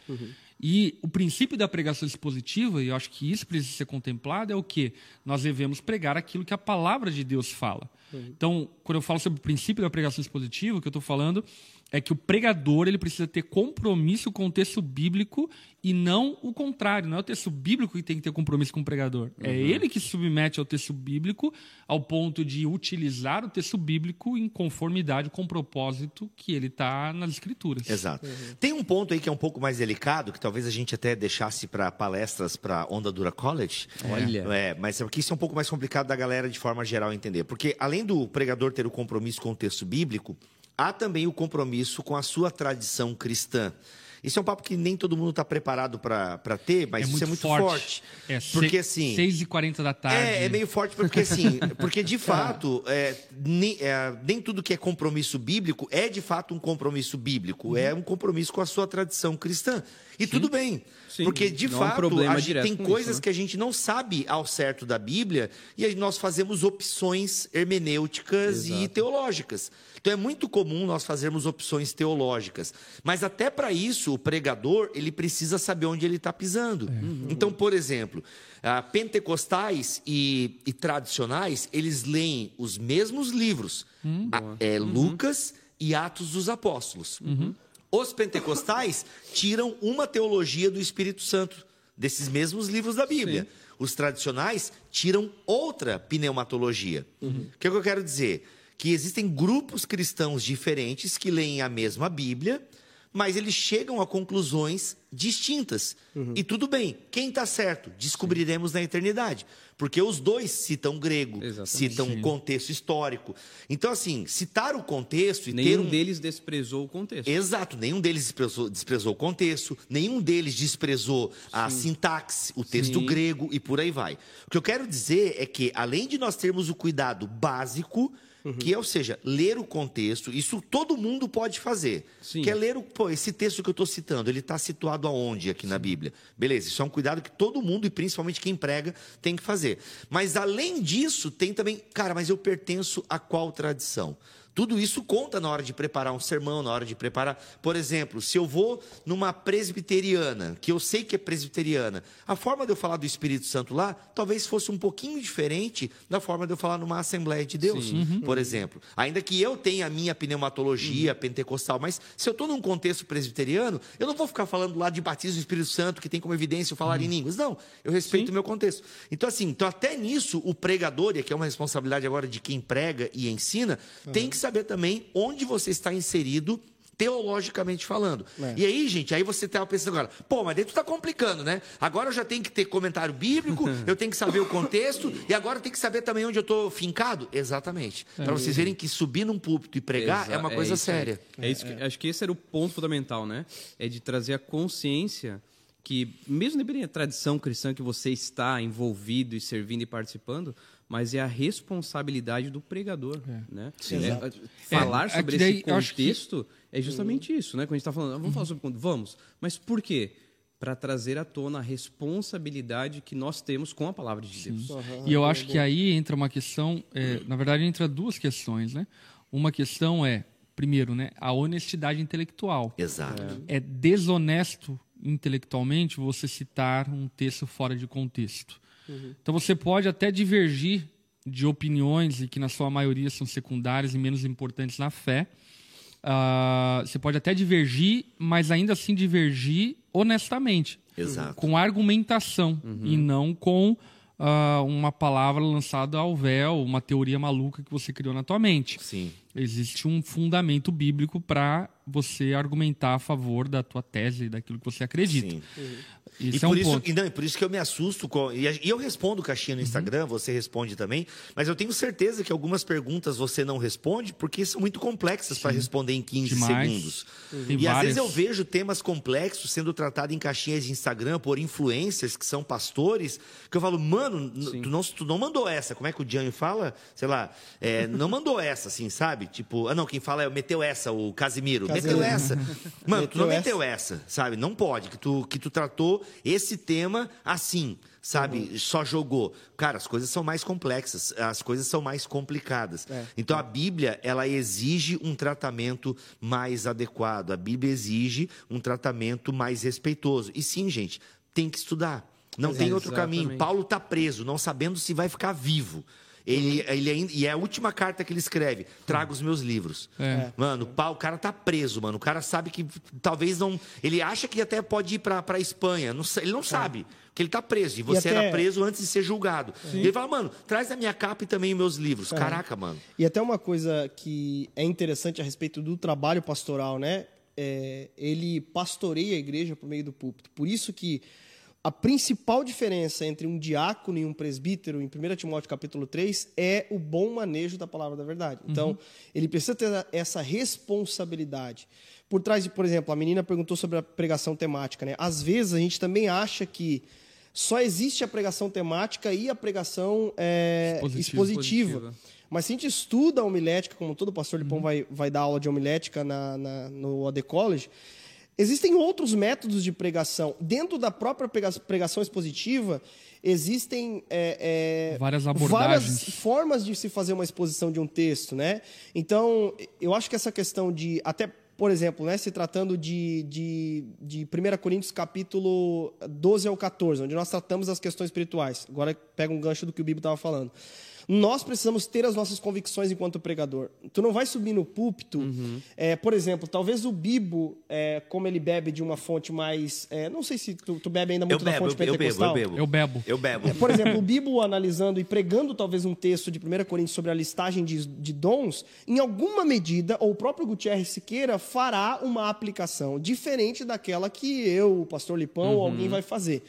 E o princípio da pregação expositiva, e eu acho que isso precisa ser contemplado, é o quê? Nós devemos pregar aquilo que a palavra de Deus fala. Então, quando eu falo sobre o princípio da pregação expositiva, o que eu estou falando é que o pregador ele precisa ter compromisso com o texto bíblico e não o contrário. Não é o texto bíblico que tem que ter compromisso com o pregador. É ele que se submete ao texto bíblico ao ponto de utilizar o texto bíblico em conformidade com o propósito que ele está nas escrituras. Exato. Tem um ponto aí que é um pouco mais delicado, que talvez a gente até deixasse para palestras para Onda Dura College. Olha. É, mas é porque isso é um pouco mais complicado da galera de forma geral entender. Porque além do pregador ter o compromisso com o texto bíblico, há também o compromisso com a sua tradição cristã. Isso é um papo que nem todo mundo está preparado para ter, mas isso é muito forte. É porque assim. 6h40 da tarde. É, é meio forte porque assim, porque de fato, é, nem, é, nem tudo que é compromisso bíblico é de fato um compromisso bíblico, é um compromisso com a sua tradição cristã. E tudo bem, Sim, porque de um fato problema a gente tem coisas isso, né? que a gente não sabe ao certo da Bíblia e aí nós fazemos opções hermenêuticas e teológicas. Então é muito comum nós fazermos opções teológicas, mas até para isso o pregador, ele precisa saber onde ele está pisando. Então, por exemplo, ah, pentecostais e, e tradicionais, eles leem os mesmos livros. Ah, é, Lucas e Atos dos Apóstolos. Os pentecostais tiram uma teologia do Espírito Santo, desses mesmos livros da Bíblia. Os tradicionais tiram outra pneumatologia. O que, é que eu quero dizer? Que existem grupos cristãos diferentes que leem a mesma Bíblia, mas eles chegam a conclusões distintas. E tudo bem, quem está certo? Descobriremos na eternidade. Porque os dois citam grego, Exatamente. citam um contexto histórico. Então, assim, citar o contexto e ter Nenhum um... deles desprezou o contexto. Exato, nenhum deles desprezou, desprezou o contexto, nenhum deles desprezou a sintaxe, o texto Sim. grego e por aí vai. O que eu quero dizer é que, além de nós termos o cuidado básico, que é, ou seja, ler o contexto, isso todo mundo pode fazer. Sim. Que é ler o. Pô, esse texto que eu estou citando, ele está situado aonde aqui na Bíblia? Beleza, isso é um cuidado que todo mundo, e principalmente quem prega, tem que fazer. Mas além disso, tem também. Cara, mas eu pertenço a qual tradição? Tudo isso conta na hora de preparar um sermão, na hora de preparar. Por exemplo, se eu vou numa presbiteriana, que eu sei que é presbiteriana, a forma de eu falar do Espírito Santo lá talvez fosse um pouquinho diferente da forma de eu falar numa Assembleia de Deus, por exemplo. Ainda que eu tenha a minha pneumatologia pentecostal, mas se eu estou num contexto presbiteriano, eu não vou ficar falando lá de batismo do Espírito Santo, que tem como evidência eu falar em línguas. Não, eu respeito o meu contexto. Então, assim, então até nisso, o pregador, e aqui é uma responsabilidade agora de quem prega e ensina, tem que saber também onde você está inserido teologicamente falando. É. E aí, gente, aí você estava pensando agora, pô, mas daí tu tá complicando, né? Agora eu já tenho que ter comentário bíblico, eu tenho que saber o contexto, e agora eu tenho que saber também onde eu estou fincado. Exatamente. Para vocês verem que subir num púlpito e pregar Exa- é uma coisa isso aí. séria. É isso que, Acho que esse era o ponto fundamental, né? É de trazer a consciência que, mesmo dependendo da tradição cristã que você está envolvido e servindo e participando, mas é a responsabilidade do pregador, né? É, falar É, sobre é que daí esse eu acho que- contexto é justamente isso, né? Quando a gente está falando, ah, vamos falar sobre contexto, vamos, mas por quê? Para trazer à tona a responsabilidade que nós temos com a palavra de Deus. E eu acho que aí entra uma questão, é, na verdade, entra duas questões, né? Uma questão é, primeiro, né, a honestidade intelectual. Exato. É desonesto intelectualmente você citar um texto fora de contexto. Então você pode até divergir de opiniões e que na sua maioria são secundárias e menos importantes na fé. Ah, você pode até divergir, mas ainda assim divergir honestamente Exato. com argumentação e não com ah, uma palavra lançada ao véu, uma teoria maluca que você criou na tua mente. Sim. Existe um fundamento bíblico para você argumentar a favor da tua tese, daquilo que você acredita. Sim. Isso e, é um por isso, ponto. e, não, e por isso que eu me assusto. Com, e, e eu respondo caixinha Uhum. no Instagram, você responde também. Mas eu tenho certeza que algumas perguntas você não responde porque são muito complexas para responder em 15 Demais. segundos. Tem E às várias. vezes eu vejo temas complexos sendo tratados em caixinhas de Instagram por influencers que são pastores, que eu falo, mano, tu não, tu não mandou essa. Como é que o Dianho fala? Sei lá, é, não mandou essa, assim, sabe? Tipo, ah, não, quem fala é meteu essa, o Casimiro. Casimiro. Meteu essa. Mano, tu não Meteu meteu essa, sabe? Não pode, que tu, que tu tratou esse tema assim, sabe? Só jogou. Cara, as coisas são mais complexas, as coisas são mais complicadas. É. Então a Bíblia, ela exige um tratamento mais adequado. A Bíblia exige um tratamento mais respeitoso. E sim, gente, tem que estudar. Não tem outro caminho. Exatamente. Paulo está preso, não sabendo se vai ficar vivo. Ele, ele ainda, e é a última carta que ele escreve: traga os meus livros. É. Mano, pá, o cara tá preso, mano. O cara sabe que talvez não. Ele acha que até pode ir pra, pra Espanha. Não ele não sabe. Que ele tá preso. E você até- era preso antes de ser julgado. E ele fala, mano, traz a minha capa e também os meus livros. Caraca, mano. E até uma coisa que é interessante a respeito do trabalho pastoral, né? É, ele pastoreia a igreja por meio do púlpito. Por isso que a principal diferença entre um diácono e um presbítero, em 1 Timóteo capítulo 3, é o bom manejo da palavra da verdade. Então, ele precisa ter essa responsabilidade. Por trás de, por exemplo, a menina perguntou sobre a pregação temática, né? Às vezes a gente também acha que só existe a pregação temática e a pregação é, Expositiva. expositiva. Expositiva. Mas se a gente estuda a homilética, como todo pastor de pão Uhum. vai, vai dar aula de homilética na, na- no AD College, existem outros métodos de pregação. Dentro da própria prega- pregação expositiva, existem é, é, Várias várias abordagens. formas de se fazer uma exposição de um texto, né? Então, eu acho que essa questão de até por exemplo, né, se tratando de, de, de 1 Coríntios capítulo 12 ao 14, onde nós tratamos as questões espirituais. Agora pega um gancho do que o Bíblia estava falando. Nós precisamos ter as nossas convicções enquanto pregador. Tu não vai subir no púlpito, uhum. é, por exemplo, talvez o Bibo, é, como ele bebe de uma fonte mais. É, não sei se tu, tu, bebe ainda muito eu da fonte eu pentecostal. Bebo, eu bebo. Eu bebo. É, por exemplo, o Bibo analisando e pregando talvez um texto de 1 Coríntios sobre a listagem de, de dons, em alguma medida, ou o próprio Gutierrez Siqueira fará uma aplicação diferente daquela que eu, o pastor Lipão, uhum. ou alguém vai fazer.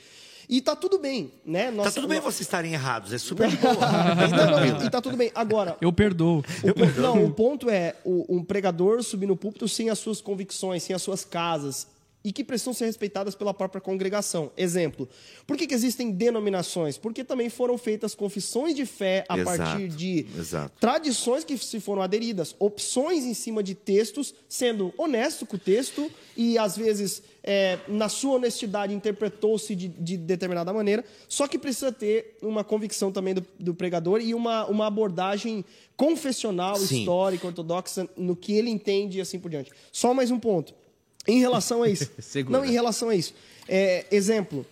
E tá tudo bem, né? Nossa, tá tudo bem vocês estarem errados, é super de boa. não, e tá tudo bem. Agora. Eu perdoo. Eu perdoo. Não, o ponto é o, um pregador subir no púlpito sem as suas convicções, sem as suas casas, e que precisam ser respeitadas pela própria congregação. Exemplo, por que, que existem denominações? Porque também foram feitas confissões de fé a exato, partir de exato. tradições que se foram aderidas, opções em cima de textos, sendo honesto com o texto e, às vezes, é, na sua honestidade, interpretou-se de, de, determinada maneira, só que precisa ter uma convicção também do, do pregador e uma, uma abordagem confessional, Sim. histórica, ortodoxa, no que ele entende e assim por diante. Só mais um ponto. Em relação a isso. não, em relação a isso. É, exemplo.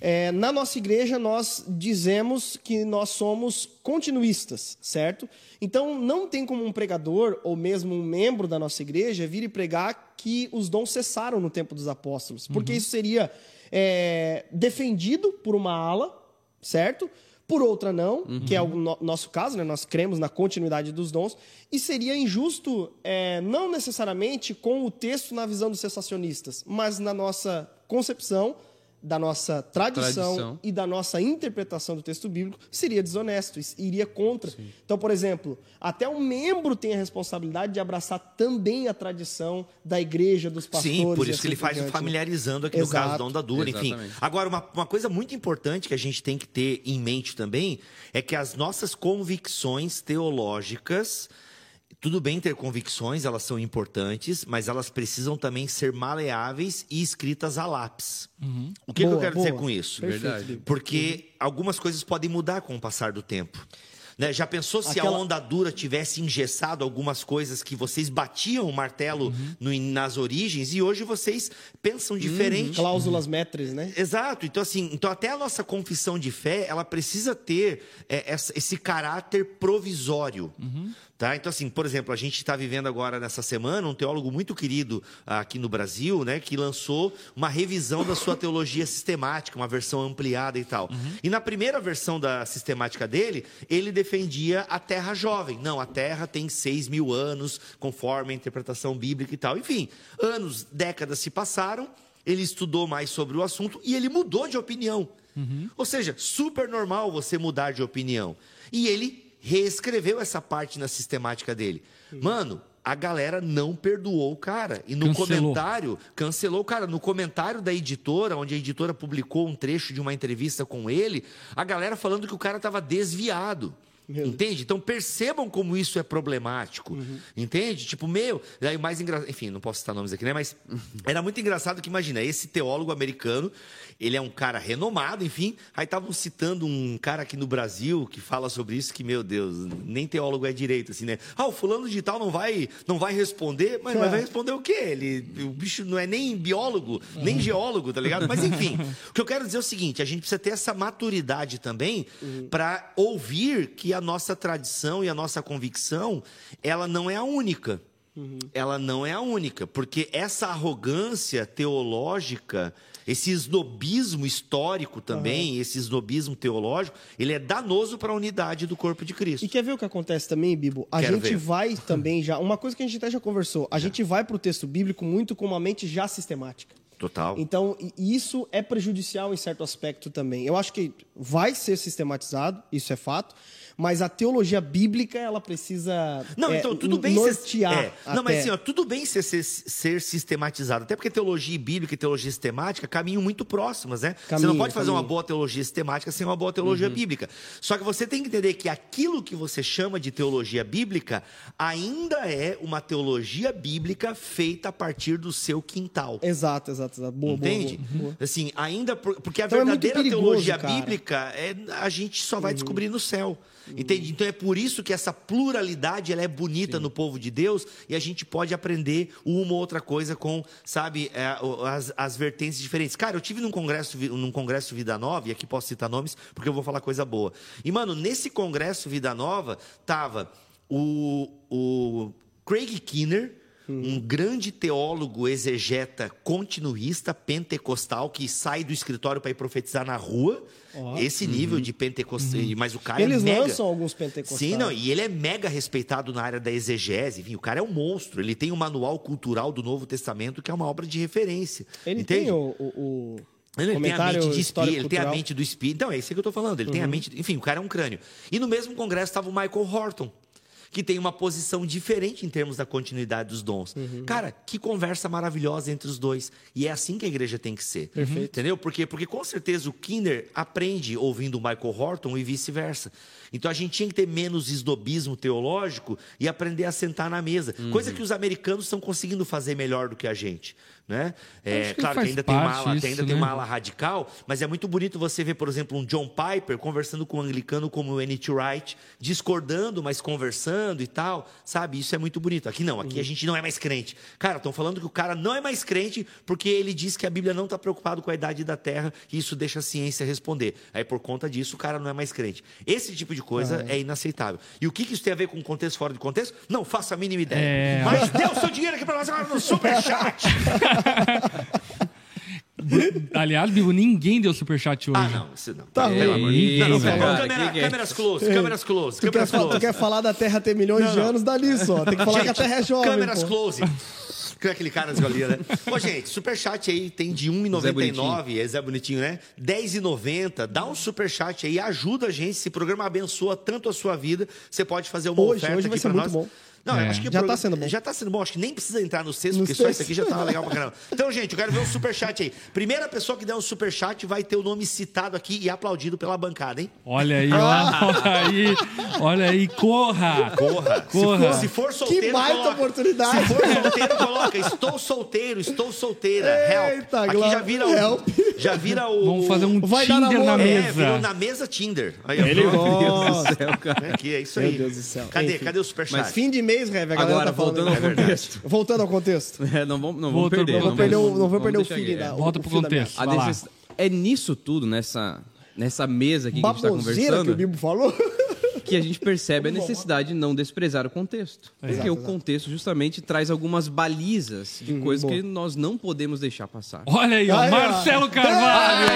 É, na nossa igreja, nós dizemos que nós somos continuistas, certo? Então, não tem como um pregador, ou mesmo um membro da nossa igreja, vir e pregar que os dons cessaram no tempo dos apóstolos. Porque uhum. isso seria é, defendido por uma ala, certo? Por outra não, uhum. que é o no nosso caso, né? nós cremos na continuidade dos dons, e seria injusto, é, não necessariamente com o texto na visão dos sensacionistas, mas na nossa concepção da nossa tradição, tradição, e da nossa interpretação do texto bíblico seria desonesto, iria contra. Sim. Então, por exemplo, até um membro tem a responsabilidade de abraçar também a tradição da igreja, dos pastores. Sim, por isso assim que ele faz o familiarizando aqui Exato. no caso da onda dura, enfim. Agora, uma, uma coisa muito importante que a gente tem que ter em mente também é que as nossas convicções teológicas tudo bem ter convicções, elas são importantes, mas elas precisam também ser maleáveis e escritas a lápis. Uhum. O que, boa, que, eu quero boa. dizer com isso? Verdade. Porque uhum. algumas coisas podem mudar com o passar do tempo. Né? Já pensou se Aquela... a onda dura tivesse engessado algumas coisas que vocês batiam o martelo uhum. no, nas origens e hoje vocês pensam diferente? Uhum. Cláusulas metres, né? Exato. Então, assim, então até a nossa confissão de fé, ela precisa ter é, esse caráter provisório. Tá? Então, assim, por exemplo, a gente está vivendo agora nessa semana um teólogo muito querido aqui no Brasil, né, que lançou uma revisão da sua teologia sistemática, uma versão ampliada e tal. Uhum. E na primeira versão da sistemática dele, ele defendia a Terra jovem. Não, a Terra tem seis mil anos, conforme a interpretação bíblica e tal. Enfim, anos, décadas se passaram, ele estudou mais sobre o assunto e ele mudou de opinião. Uhum. Ou seja, super normal você mudar de opinião. E ele reescreveu essa parte na sistemática dele. Mano, a galera não perdoou o cara. E no cancelou. comentário, cancelou o cara. No comentário da editora, onde a editora publicou um trecho de uma entrevista com ele, a galera falando que o cara estava desviado. Meu entende? Então percebam como isso é problemático. Uhum. Entende? Tipo, meu. Daí mais engraçado. Enfim, não posso citar nomes aqui, né? Mas era muito engraçado que, imagina, esse teólogo americano, ele é um cara renomado, enfim. Aí estavam citando um cara aqui no Brasil que fala sobre isso, que, meu Deus, nem teólogo é direito, assim, né? Ah, o fulano de tal não vai, não vai responder, mas, é. mas vai responder o quê? Ele, o bicho não é nem biólogo, nem geólogo, tá ligado? Mas enfim, o que eu quero dizer é o seguinte: a gente precisa ter essa maturidade também uhum. para ouvir que a nossa tradição e a nossa convicção, ela não é a única. Uhum. Ela não é a única, porque essa arrogância teológica, esse esnobismo histórico também, uhum. esse esnobismo teológico, ele é danoso para a unidade do corpo de Cristo. E quer ver o que acontece também, Bibo? A Quero gente ver. vai também já, uma coisa que a gente até já conversou, a já. gente vai para o texto bíblico muito com uma mente já sistemática. Total. Então, isso é prejudicial em certo aspecto também. Eu acho que vai ser sistematizado, isso é fato, mas a teologia bíblica ela precisa não é, então tudo bem nortear ser, é. não mas assim ó, tudo bem ser, ser, ser, sistematizado até porque teologia bíblica e teologia sistemática caminham muito próximas né você não pode fazer uma boa teologia sistemática sem uma boa teologia uhum. bíblica só que você tem que entender que aquilo que você chama de teologia bíblica ainda é uma teologia bíblica feita a partir do seu quintal exato exatamente batizado. Boa, Entende? boa, boa. Assim, ainda por- porque a Então é verdadeira perigoso, teologia cara. Uhum. bíblica é, a gente só vai descobrir no céu. Entende? Então é por isso que essa pluralidade ela é bonita no povo de Deus e a gente pode aprender uma ou outra coisa com, sabe, é, as, as vertentes diferentes. Cara, eu tive num congresso, num congresso Vida Nova, e aqui posso citar nomes porque eu vou falar coisa boa. E, mano, nesse congresso Vida Nova, tava o, o Craig Kinner, um grande teólogo, exegeta, continuista, pentecostal, que sai do escritório para ir profetizar na rua. Esse nível de pentecostal. Mas o cara Eles é mega... lançam alguns pentecostais. Sim, não, e ele é mega respeitado na área da exegese. Enfim, o cara é um monstro. Ele tem um manual cultural do Novo Testamento, que é uma obra de referência. Ele entende? tem o, o, o Ele tem a mente de espírito, ele tem a. Uhum. mente do espírito. Então, é isso que eu estou falando. Ele tem a mente. Enfim, o cara é um crânio. E no mesmo congresso estava o Michael Horton, que tem uma posição diferente em termos da continuidade dos dons. Uhum. Cara, que conversa maravilhosa entre os dois. E é assim que a igreja tem que ser. Entendeu? Porque, porque com certeza o Kinder aprende ouvindo o Michael Horton e vice-versa. Então a gente tinha que ter menos esnobismo teológico e aprender a sentar na mesa. Uhum. Coisa que os americanos estão conseguindo fazer melhor do que a gente. Né? É, que claro que ainda tem uma ala, isso, ainda né? tem uma ala radical, mas é muito bonito você ver, por exemplo, um John Piper conversando com um anglicano como o N.T. Wright, discordando, mas conversando e tal, sabe? Isso é muito bonito. Aqui não, aqui a gente não é mais crente. Cara, estão falando que o cara não é mais crente porque ele diz que a Bíblia não está preocupado com a idade da Terra e isso deixa a ciência responder. Aí, por conta disso, o cara não é mais crente. Esse tipo de coisa é inaceitável. E o que, que isso tem a ver com contexto fora de contexto? Não faço a mínima ideia. É. Mas dê o seu dinheiro aqui para nós agora no Superchat. Aliás, Bibo, ninguém deu superchat hoje. Ah, não, isso não. Tá Pelo ruim. amor de Deus. Não, não, não, câmeras close, câmeras close, Tu quer, câmeras tu close. quer falar da Terra ter milhões de Não, não. anos, dá nisso, ó. Tem que falar que a Terra é jovem. câmeras pô. close. Que é aquele cara das galinhas, né? Ô, gente, superchat aí tem de Zé 1,99, é Zé Bonitinho, né? 10,90. Dá um superchat aí, ajuda a gente. Esse programa abençoa tanto a sua vida. Você pode fazer uma Hoje, oferta hoje vai aqui ser pra muito nós. bom. Não, É. acho que Já programa- tá sendo bom. Já tá sendo bom. Acho que nem precisa entrar no sexto, No porque só sexto. isso aqui já tava legal pra caramba. Então, gente, eu quero ver um superchat aí. Primeira pessoa que der um superchat vai ter o nome citado aqui e aplaudido pela bancada, hein? Olha aí, ó, olha aí, olha aí, corra! Corra. Corra. Se for, se for solteiro, Que baita coloca. oportunidade. Se for solteiro, coloca. Estou solteiro, estou solteira. Help. Eita, Aqui já Glória. vira o. Help. Já vira o. Vamos fazer um Vai Tinder na. É, mesa. virou na mesa Tinder. Aí, Ele pronto. gosta. céu, cara. Aqui, é isso Meu aí. Deus do céu. Cadê? Enfim. Cadê o superchat? Mas Fim de mês, Rev, a galera Agora, tá falando. voltando ao É contexto. Voltando ao contexto. É, não vamos, não perder. não vamos- perder, o- não vou vamos perder o deixar feeling é. da. Volta o pro fio da contexto. A Vai lá. necess- É nisso tudo, nessa, nessa mesa aqui que a gente está Baboseira que o conversando, Bibo falou. que a gente percebe a necessidade de não desprezar o contexto. Porque Exato, o exato. contexto justamente traz algumas balizas de coisas boa. que nós não podemos deixar passar. Olha aí, ó. Marcelo Carvalho!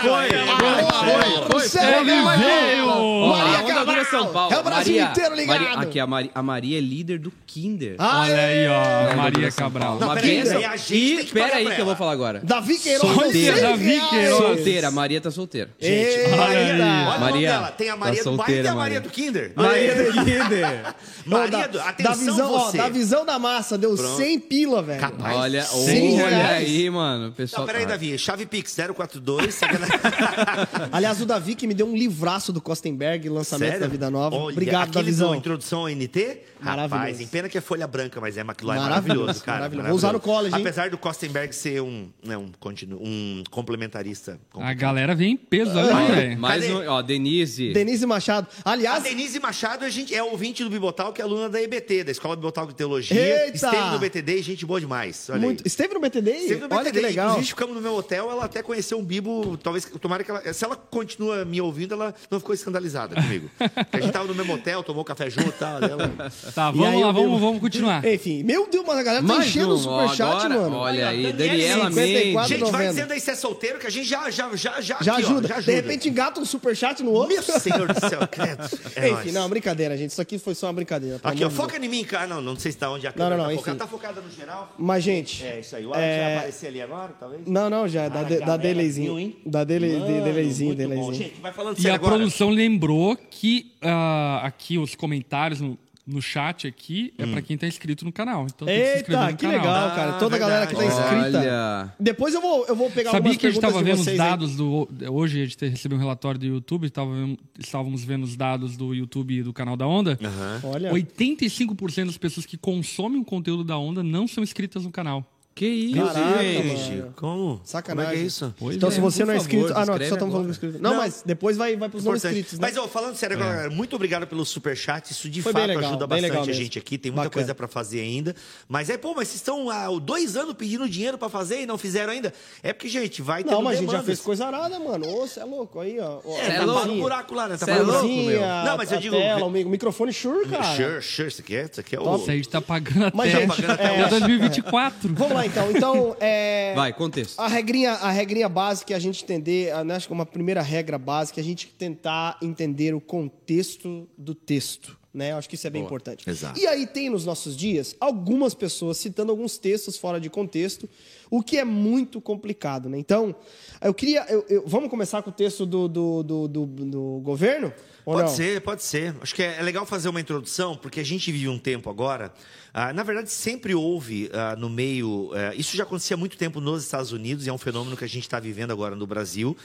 Foi, foi, Céu, Ele vai, veio! Ó, Maria Cabral. São Paulo. É o Brasil Maria- inteiro ligado. Maria- aqui, a, Mari- a Maria é líder do Kinder. Ah, Olha aí, ó, Onda Maria Cabral. Não, Uma peraí, benção. aí a gente tem E que pera pagar aí pra que eu vou falar agora. Davi Queiroz. Solteira. Davi. Queiroz. Solteira, a Maria tá solteira. Gente. Maria, Olha Maria, dela. Tem a tá Maria do bairro e solteira, tem a Maria Maria. do Kinder. Maria do Kinder. Maria Ó, do... da, Atenção da visão, ó, você. da visão da massa, deu Pronto. 100 pila, velho. Capaz. Olha, olha reais. aí, mano. Pessoal, Não, peraí, Davi. Chave Pix 042. sacanagem. Aliás, o Davi que me deu um livraço do Kostenberg, lançamento Sério? da Vida Nova. Olha, Obrigado, aquele Davizão. do Introdução ao NT? Maravilhoso. Rapaz, em pena que é folha branca, mas é McLaren Maravilhoso, maravilhoso, cara. maravilhoso. Vou usar no college, hein? Apesar do Kostenberg ser um, né, um, continu, um complementarista. A galera vem em peso velho. Mais Cadê? um, ó, Denise. Denise Machado. A Aliás, Denise Machado a gente, é ouvinte do Bibotal, que é aluna da EBT, da Escola Bibotal de Teologia. Eita! Esteve no BTD e gente boa demais. Olha muito... aí. esteve no BTD? Esteve no Olha BTD, que legal. Inclusive, ficamos no meu hotel, ela até conheceu um Bibo, talvez, tomara que ela... Se ela continua me ouvindo, ela não ficou escandalizada comigo. Porque a gente tava no mesmo hotel, tomou café junto e tal. Ela... Tá, E vamos aí lá, vamos, vamos continuar. Enfim, meu Deus, mas a galera tá Mais enchendo o um, ó, superchat, agora, mano. Olha aí, Daniela 54 Mendes. Gente, vai 90. dizendo aí se é solteiro, que a gente já, já, já, já, Já aqui, ó, ajuda. De repente engata um superchat no outro. Meu Senhor do céu, credo. É Enfim, nóis. não, brincadeira, gente. Isso aqui foi só uma brincadeira. Aqui, ó, foca em mim, cara. Não, não sei se tá onde a Não, câmera não, não, tá focada. Tá focada no geral? Mas, gente. É, isso aí. O Alex É, vai aparecer ali agora, talvez? Não, não, já. Da, Cara, de, que da a Bela viu, delayzinho. hein? Da dele, de, Mano, delayzinho, muito bom. delayzinho. Gente, vai falando E a agora. produção lembrou que ah, aqui os comentários no, no chat aqui é pra quem tá inscrito no canal. Então tem que se inscrever Eita, no que canal. legal, cara. Ah, Toda a galera que tá inscrita. Olha. Depois eu vou, eu vou pegar Sabia algumas que a gente de vendo os vocês dados do. Hoje a gente recebeu um relatório do YouTube, tava vendo- estávamos vendo os dados do YouTube e do canal da Onda. Olha. 85% das pessoas que consomem o conteúdo da Onda não são inscritas no canal. Que isso, Caraca, gente. mano. Como? Sacanagem. Como é que é isso? Pois então, é, se você não é favor, inscrito. Ah, não, só estamos falando inscrito. Não, Não. mas depois vai, vai pros não Importante. inscritos, né? Mas, ó, falando sério agora, galera, muito obrigado pelo superchat. Isso de Foi fato legal, ajuda bastante a gente aqui. Tem muita Bacana. coisa pra fazer ainda. Mas é, pô, mas vocês estão há dois anos pedindo dinheiro pra fazer e não fizeram ainda? É porque, gente, vai ter Não, mas a gente já fez coisa arada, mano. Ô, você é louco. Aí, ó. É, Cê é tá louco? no buraco lá, né? Tá é louco, meu. Não, mas eu a digo- Tela, o mi- o microfone Shure, cara. Sure, sure, isso aqui é, isso aqui é o... Isso aí a gente tá pagando até, Mas, gente, até é- 2024. Vamos lá, então. Então, é... Vai, contexto. A regrinha, a regrinha básica é a gente entender, né, acho que uma primeira regra básica é a gente tentar entender o contexto do texto. Né? Eu acho que isso é bem importante. Exato. E aí tem nos nossos dias algumas pessoas citando alguns textos fora de contexto, o que é muito complicado. Né? Então, eu queria. eu- eu- vamos começar com o texto do, do, do, do- do governo? Ou Pode não? ser, pode ser. Acho que é é legal fazer uma introdução, porque a gente vive um tempo agora. ah, na verdade, sempre houve ah, no meio. ah, isso já acontecia há muito tempo nos Estados Unidos, e é um fenômeno que a gente está vivendo agora no Brasil,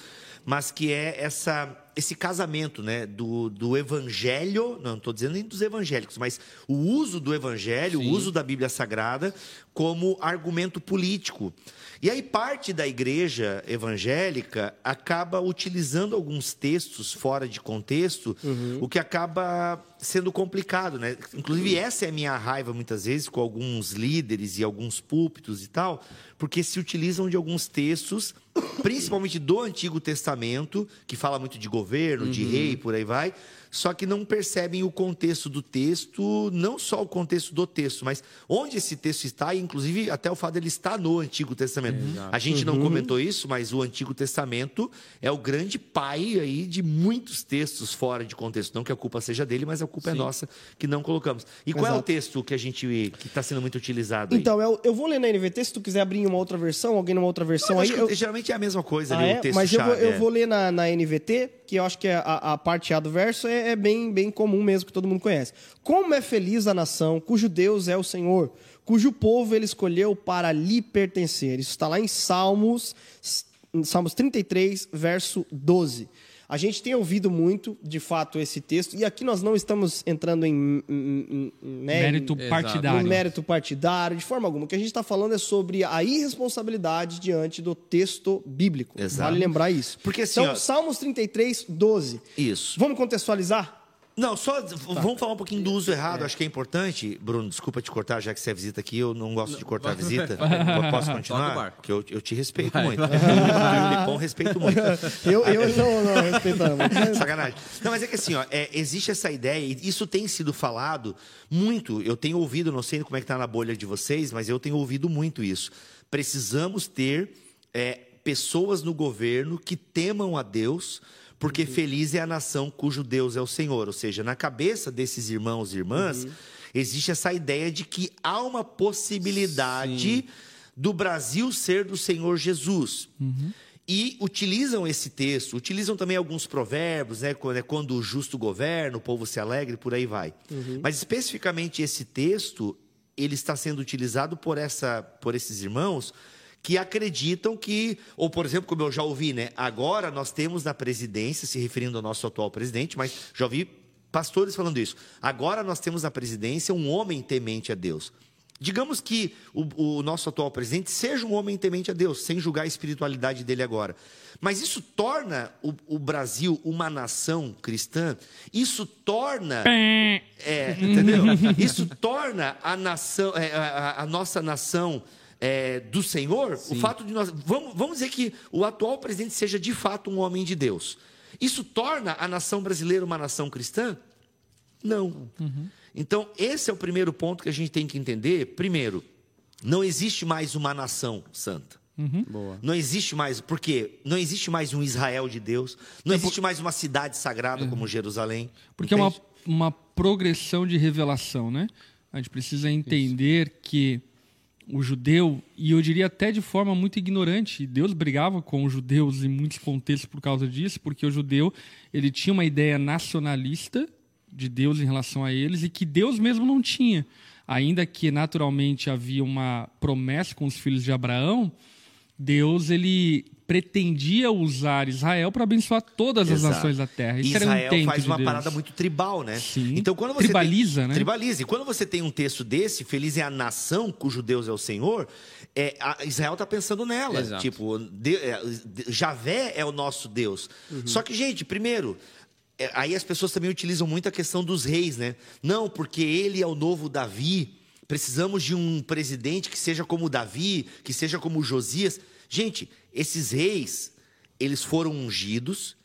mas que é essa, esse casamento né, do, do evangelho, não estou dizendo nem dos evangélicos, mas o uso do evangelho, o uso da Bíblia Sagrada como argumento político. E aí parte da igreja evangélica acaba utilizando alguns textos fora de contexto, o que acaba sendo complicado, né? Inclusive essa é a minha raiva muitas vezes com alguns líderes e alguns púlpitos e tal, porque se utilizam de alguns textos, principalmente do Antigo Testamento, que fala muito de governo, de rei, por aí vai, só que não percebem o contexto do texto, não só o contexto do texto, mas onde esse texto está, e inclusive até o fato dele estar no Antigo Testamento. A gente não comentou isso, mas o Antigo Testamento é o grande pai aí de muitos textos fora de contexto. Não que a culpa seja dele, mas a culpa é nossa que não colocamos. E qual é o Exato. texto que a gente que está sendo muito utilizado aí? Então, eu, eu vou ler na NVT, se tu quiser abrir uma outra versão, alguém numa outra versão eu aí. eu- geralmente é a mesma coisa Ah, ali, é? o texto Mas eu vou, chave, eu é. vou ler na, na NVT, que eu acho que é a, a parte A do verso é, é bem, bem comum mesmo, que todo mundo conhece. Como é feliz a nação cujo Deus é o Senhor, cujo povo ele escolheu para lhe pertencer. Isso está lá em Salmos, em Salmos 33, verso 12. A gente tem ouvido muito, de fato, esse texto, e aqui nós não estamos entrando em, em- em- né, Mérito em- partidário. no mérito partidário, de forma alguma. O que a gente está falando é sobre a irresponsabilidade diante do texto bíblico. Exato. Vale lembrar isso. Porque assim, então, ó- Salmos 33, 12. Isso. Vamos contextualizar? Não, só v- vamos falar um pouquinho do uso errado, acho que é importante. Bruno, desculpa te cortar, já que você é visita aqui, eu não gosto de cortar a visita. Eu Posso continuar? Porque eu, eu te respeito muito. O Filipão respeito muito. Eu, eu não, não, respeitando. Sacanagem. Não, mas é que assim, ó, é, existe essa ideia, e isso tem sido falado muito. Eu tenho ouvido, não sei como é que tá na bolha de vocês, mas eu tenho ouvido muito isso. Precisamos ter é, pessoas no governo que temam a Deus, porque Uhum. feliz é a nação cujo Deus é o Senhor. Ou seja, na cabeça desses irmãos e irmãs, Uhum. existe essa ideia de que há uma possibilidade do Brasil ser do Senhor Jesus. E utilizam esse texto, utilizam também alguns provérbios, né? Quando, é quando o justo governa, o povo se alegra e por aí vai. Mas especificamente esse texto, ele está sendo utilizado por, essa, por esses irmãos que acreditam que, ou por exemplo, como eu já ouvi, né? Agora nós temos na presidência, se referindo ao nosso atual presidente, mas já ouvi pastores falando isso. Agora nós temos na presidência um homem temente a Deus. Digamos que o, o nosso atual presidente seja um homem temente a Deus, sem julgar a espiritualidade dele agora. Mas isso torna o, o Brasil uma nação cristã? Isso torna. É, entendeu? Isso torna a nação, é, a, a- a nossa nação é, do Senhor, o fato de nós. Vamos, vamos dizer que o atual presidente seja de fato um homem de Deus. Isso torna a nação brasileira uma nação cristã? Não. Então, esse é o primeiro ponto que a gente tem que entender. Primeiro, não existe mais uma nação santa. Boa. Não existe mais, porque não existe mais um Israel de Deus, não existe mais uma cidade sagrada como Jerusalém. Porque é uma, entende? uma progressão de revelação, né? A gente precisa entender que o judeu, e eu diria até de forma muito ignorante, Deus brigava com os judeus em muitos contextos por causa disso, porque o judeu ele tinha uma ideia nacionalista de Deus em relação a eles e que Deus mesmo não tinha. Ainda que naturalmente havia uma promessa com os filhos de Abraão, Deus ele pretendia usar Israel para abençoar todas as Exato. nações da terra. Isso era um Israel intento faz de uma Deus. parada muito tribal, né? Sim. Então quando você Tribaliza, tem... né? Tribaliza. E quando você tem um texto desse, feliz é a nação cujo Deus é o Senhor, é, a- Israel está pensando nela. Exato. Tipo, de, é, de- Javé é o nosso Deus. Só que, gente, primeiro, é, aí as pessoas também utilizam muito a questão dos reis, né? Não, porque ele é o novo Davi. Precisamos de um presidente que seja como Davi, que seja como Josias. Gente, esses reis, eles foram ungidos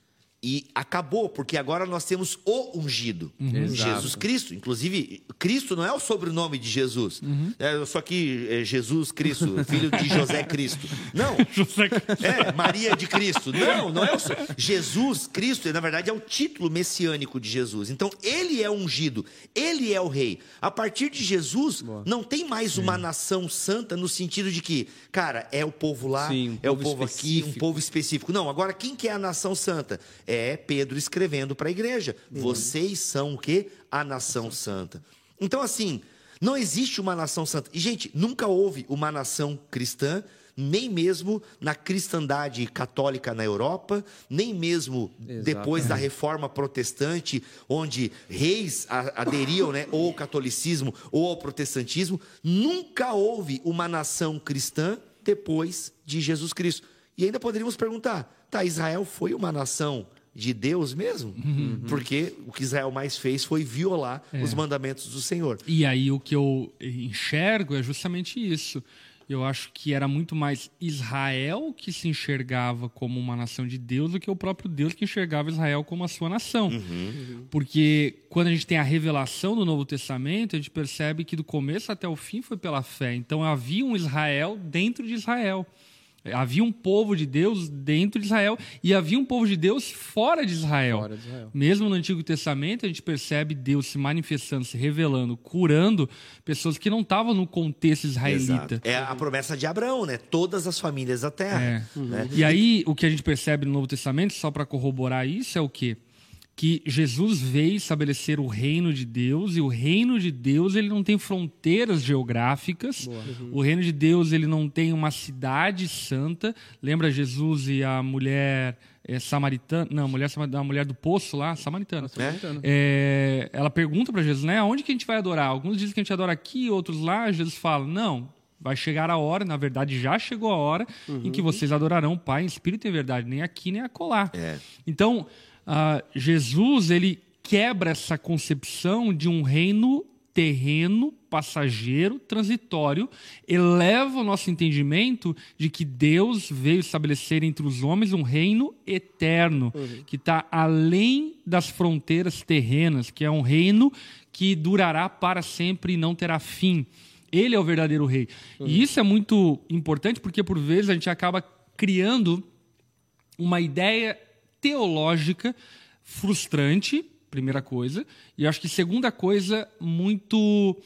e acabou, porque agora nós temos o ungido, Exato. Jesus Cristo. Inclusive, Cristo não é o sobrenome de Jesus. É, eu sou aqui é, Jesus Cristo, filho de José Cristo. Não. José É, Maria de Cristo. Não, não é o. so- Jesus Cristo, na verdade, é o título messiânico de Jesus. Então, ele é ungido, ele é o rei. A partir de Jesus, não tem mais uma nação santa no sentido de que, cara, é o povo lá, Sim, um é o povo povo aqui, um específico. povo específico. Não, agora quem que é a nação santa? É Pedro escrevendo para a igreja. Vocês são o quê? A nação santa. Então, assim, não existe uma nação santa. E, gente, nunca houve uma nação cristã, nem mesmo na cristandade católica na Europa, nem mesmo depois da reforma protestante, onde reis aderiam né, ou ao catolicismo ou ao protestantismo. Nunca houve uma nação cristã depois de Jesus Cristo. E ainda poderíamos perguntar: tá, Israel foi uma nação de Deus mesmo? Porque o que Israel mais fez foi violar os mandamentos do Senhor. E aí o que eu enxergo é justamente isso. Eu acho que era muito mais Israel que se enxergava como uma nação de Deus do que o próprio Deus que enxergava Israel como a sua nação. Porque quando a gente tem a revelação do Novo Testamento, a gente percebe que do começo até o fim foi pela fé. Então havia um Israel dentro de Israel. Havia um povo de Deus dentro de Israel e havia um povo de Deus fora de Israel. Fora de Israel. Mesmo no Antigo Testamento, a gente percebe Deus se manifestando, se revelando, curando pessoas que não estavam no contexto israelita. Exato. É a promessa de Abraão, né? Todas as famílias da terra. É. né? E aí, o que a gente percebe no Novo Testamento, só para corroborar isso, é o quê? Que Jesus veio estabelecer o reino de Deus, e o reino de Deus ele não tem fronteiras geográficas. O reino de Deus ele não tem uma cidade santa. Lembra Jesus e a mulher é, samaritana? Não, a mulher, a mulher do poço lá, samaritana. É, ela pergunta para Jesus, né? Aonde que a gente vai adorar? Alguns dizem que a gente adora aqui, outros lá. Jesus fala, não. Vai chegar a hora, na verdade já chegou a hora, em que vocês adorarão o Pai em espírito e em verdade, nem aqui nem acolá. É. Então, ah, Jesus ele quebra essa concepção de um reino terreno, passageiro, transitório, eleva o nosso entendimento de que Deus veio estabelecer entre os homens um reino eterno, que está além das fronteiras terrenas, que é um reino que durará para sempre e não terá fim. Ele é o verdadeiro rei. E isso é muito importante porque, por vezes, a gente acaba criando uma ideia teológica frustrante, primeira coisa, e acho que segunda coisa, muito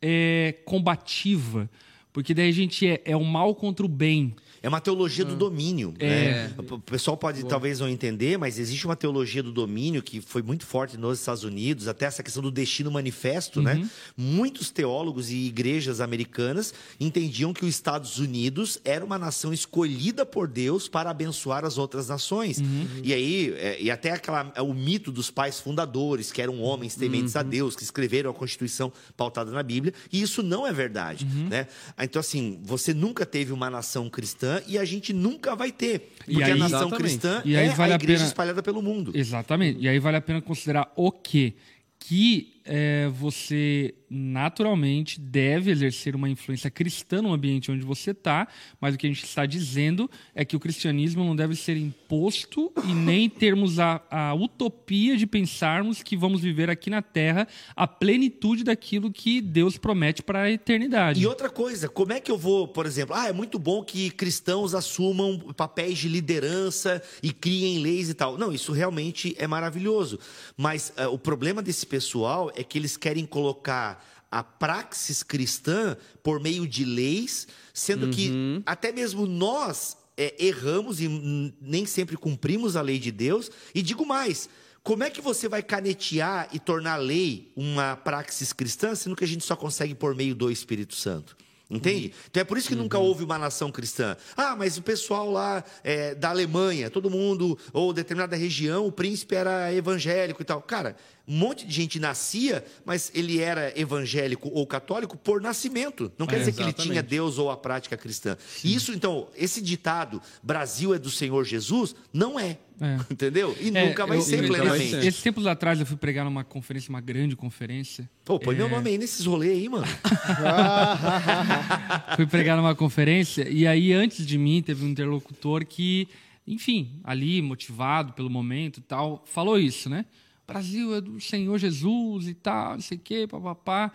é, combativa, porque daí a gente é, é o mal contra o bem. É uma teologia do domínio. É. né? O pessoal pode talvez não entender, mas existe uma teologia do domínio que foi muito forte nos Estados Unidos, até essa questão do destino manifesto, né? Muitos teólogos e igrejas americanas entendiam que os Estados Unidos era uma nação escolhida por Deus para abençoar as outras nações. E aí, é, e até aquela, o mito dos pais fundadores, que eram homens tementes a Deus, que escreveram a Constituição pautada na Bíblia, e isso não é verdade, né? Então, assim, você nunca teve uma nação cristã e a gente nunca vai ter. Porque aí- a nação Exatamente. cristã E aí é vale a a igreja pena- espalhada pelo mundo. Exatamente. E aí vale a pena considerar o quê? Que é, você naturalmente deve exercer uma influência cristã no ambiente onde você está, mas o que a gente está dizendo é que o cristianismo não deve ser imposto e nem termos a, a utopia de pensarmos que vamos viver aqui na Terra a plenitude daquilo que Deus promete para a eternidade. E outra coisa, como é que eu vou, por exemplo, ah, é muito bom que cristãos assumam papéis de liderança e criem leis e tal. Não, isso realmente é maravilhoso. Mas eh, o problema desse pessoal é que eles querem colocar a praxis cristã por meio de leis, sendo que até mesmo nós eh, erramos e nem sempre cumprimos a lei de Deus. E digo mais. Como é que você vai canetear e tornar lei uma praxis cristã, sendo que a gente só consegue por meio do Espírito Santo? Entende? Então é por isso que nunca houve uma nação cristã. Ah, mas o pessoal lá é, da Alemanha, todo mundo, ou determinada região, o príncipe era evangélico e tal. Cara, um monte de gente nascia, mas ele era evangélico ou católico por nascimento. Não quer É, dizer que ele tinha Deus ou a prática cristã. E isso, então, esse ditado, Brasil é do Senhor Jesus, não é. É. Entendeu? E É, nunca vai eu- ser eu- plenamente. Esses tempos atrás eu fui pregar numa conferência, uma grande conferência. Pô, põe É. meu nome aí nesses rolês aí, mano. fui pregar numa conferência e aí antes de mim teve um interlocutor que, enfim, ali motivado pelo momento e tal, falou isso, né? Brasil é do Senhor Jesus e tal, não sei o quê, papapá.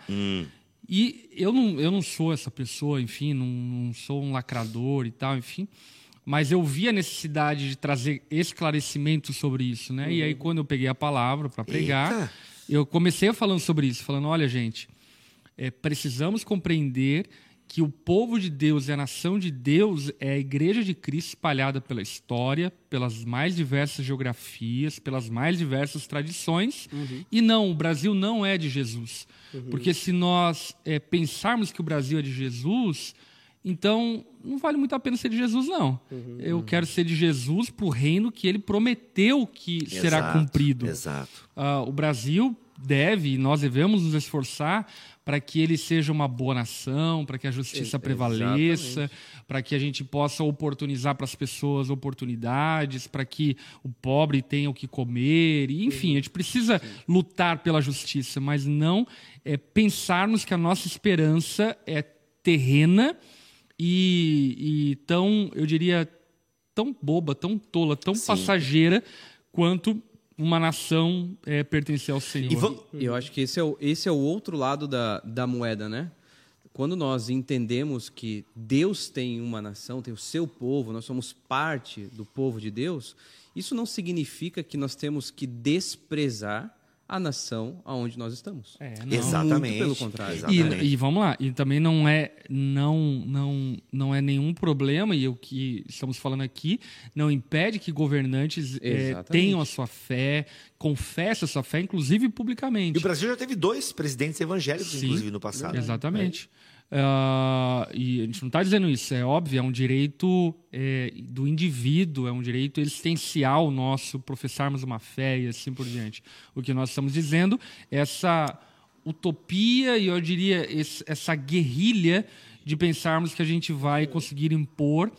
E eu não, eu não sou essa pessoa, enfim, não, não sou um lacrador e tal, enfim. Mas eu vi a necessidade de trazer esclarecimento sobre isso, né? E aí, quando eu peguei a palavra para pregar, Eita. eu comecei falando sobre isso, falando: olha, gente, é, precisamos compreender que o povo de Deus e a nação de Deus é a igreja de Cristo espalhada pela história, pelas mais diversas geografias, pelas mais diversas tradições. E não, o Brasil não é de Jesus. Porque se nós é, pensarmos que o Brasil é de Jesus, então não vale muito a pena ser de Jesus, não. Eu quero ser de Jesus para o reino que ele prometeu que será Exato, cumprido. Exato. Ah, o Brasil deve e nós devemos nos esforçar para que ele seja uma boa nação, para que a justiça prevaleça, para que a gente possa oportunizar para as pessoas oportunidades, para que o pobre tenha o que comer, e, enfim, a gente precisa lutar pela justiça, mas não é, pensarmos que a nossa esperança é terrena e, e tão, eu diria, tão boba, tão tola, tão passageira quanto uma nação é, pertencer ao Senhor. Eu acho que esse é o, esse é o outro lado da, da moeda, né? Quando nós entendemos que Deus tem uma nação, tem o seu povo, nós somos parte do povo de Deus, isso não significa que nós temos que desprezar a nação aonde nós estamos. É, não. Exatamente. Muito pelo contrário. Exatamente. E, e vamos lá, e também não é não não não é nenhum problema e o que estamos falando aqui não impede que governantes Exatamente. tenham a sua fé, confessem a sua fé, inclusive E publicamente. o Brasil já teve dois presidentes evangélicos, Sim. inclusive, no passado. Exatamente. Ah, e a gente não está dizendo isso, é óbvio, é um direito é, do indivíduo, é um direito existencial nosso professarmos uma fé e assim por diante. O que nós estamos dizendo é essa utopia e eu diria esse- essa guerrilha de pensarmos que a gente vai conseguir impor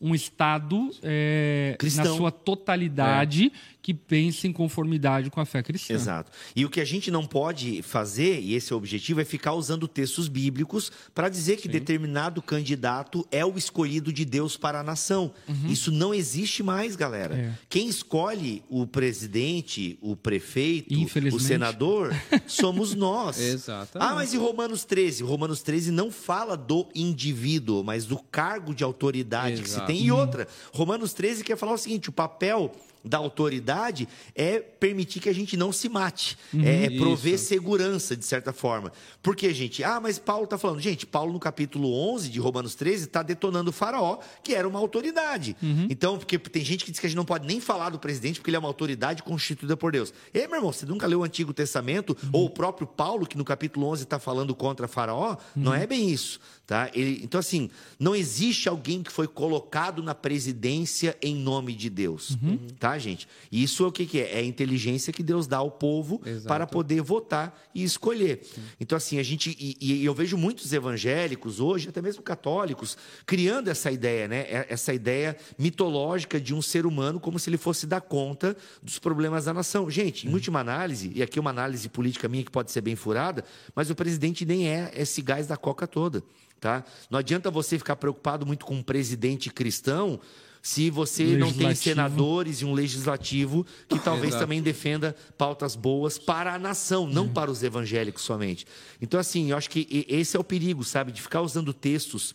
um Estado é, na sua totalidade que pense em conformidade com a fé cristã. Exato. E o que a gente não pode fazer, e esse é o objetivo, é ficar usando textos bíblicos para dizer que determinado candidato é o escolhido de Deus para a nação. Isso não existe mais, galera. É. Quem escolhe o presidente, o prefeito, o senador, somos nós. Exatamente. Ah, mas e Romanos 13? Romanos 13 não fala do indivíduo, mas do cargo de autoridade que se Exato. tem. E outra, Romanos 13 quer falar o seguinte: o papel da autoridade é permitir que a gente não se mate, é, é prover Isso. segurança, de certa forma. Porque, gente, ah, mas Paulo está falando, gente, Paulo no capítulo 11 de Romanos 13 está detonando o faraó, que era uma autoridade. Então, porque tem gente que diz que a gente não pode nem falar do presidente porque ele é uma autoridade constituída por Deus. Ei, meu irmão, você nunca leu o Antigo Testamento? Ou o próprio Paulo, que no capítulo 11 está falando contra faraó? Não é bem isso. Tá? Ele- então, assim, não existe alguém que foi colocado na presidência em nome de Deus. Tá, gente? E Isso é o que, que é? É a inteligência que Deus dá ao povo Exato. para poder votar e escolher. Então, assim, a gente. E, e eu vejo muitos evangélicos hoje, até mesmo católicos, criando essa ideia, né? É- Essa ideia mitológica de um ser humano como se ele fosse dar conta dos problemas da nação. Gente, em última análise, e aqui uma análise política minha que pode ser bem furada, mas o presidente nem é esse gás da coca toda. Tá? Não adianta você ficar preocupado muito com um presidente cristão se você não tem senadores e um legislativo que talvez Exato. também defenda pautas boas para a nação, não para os evangélicos somente. Então, assim, eu acho que esse é o perigo, sabe? De ficar usando textos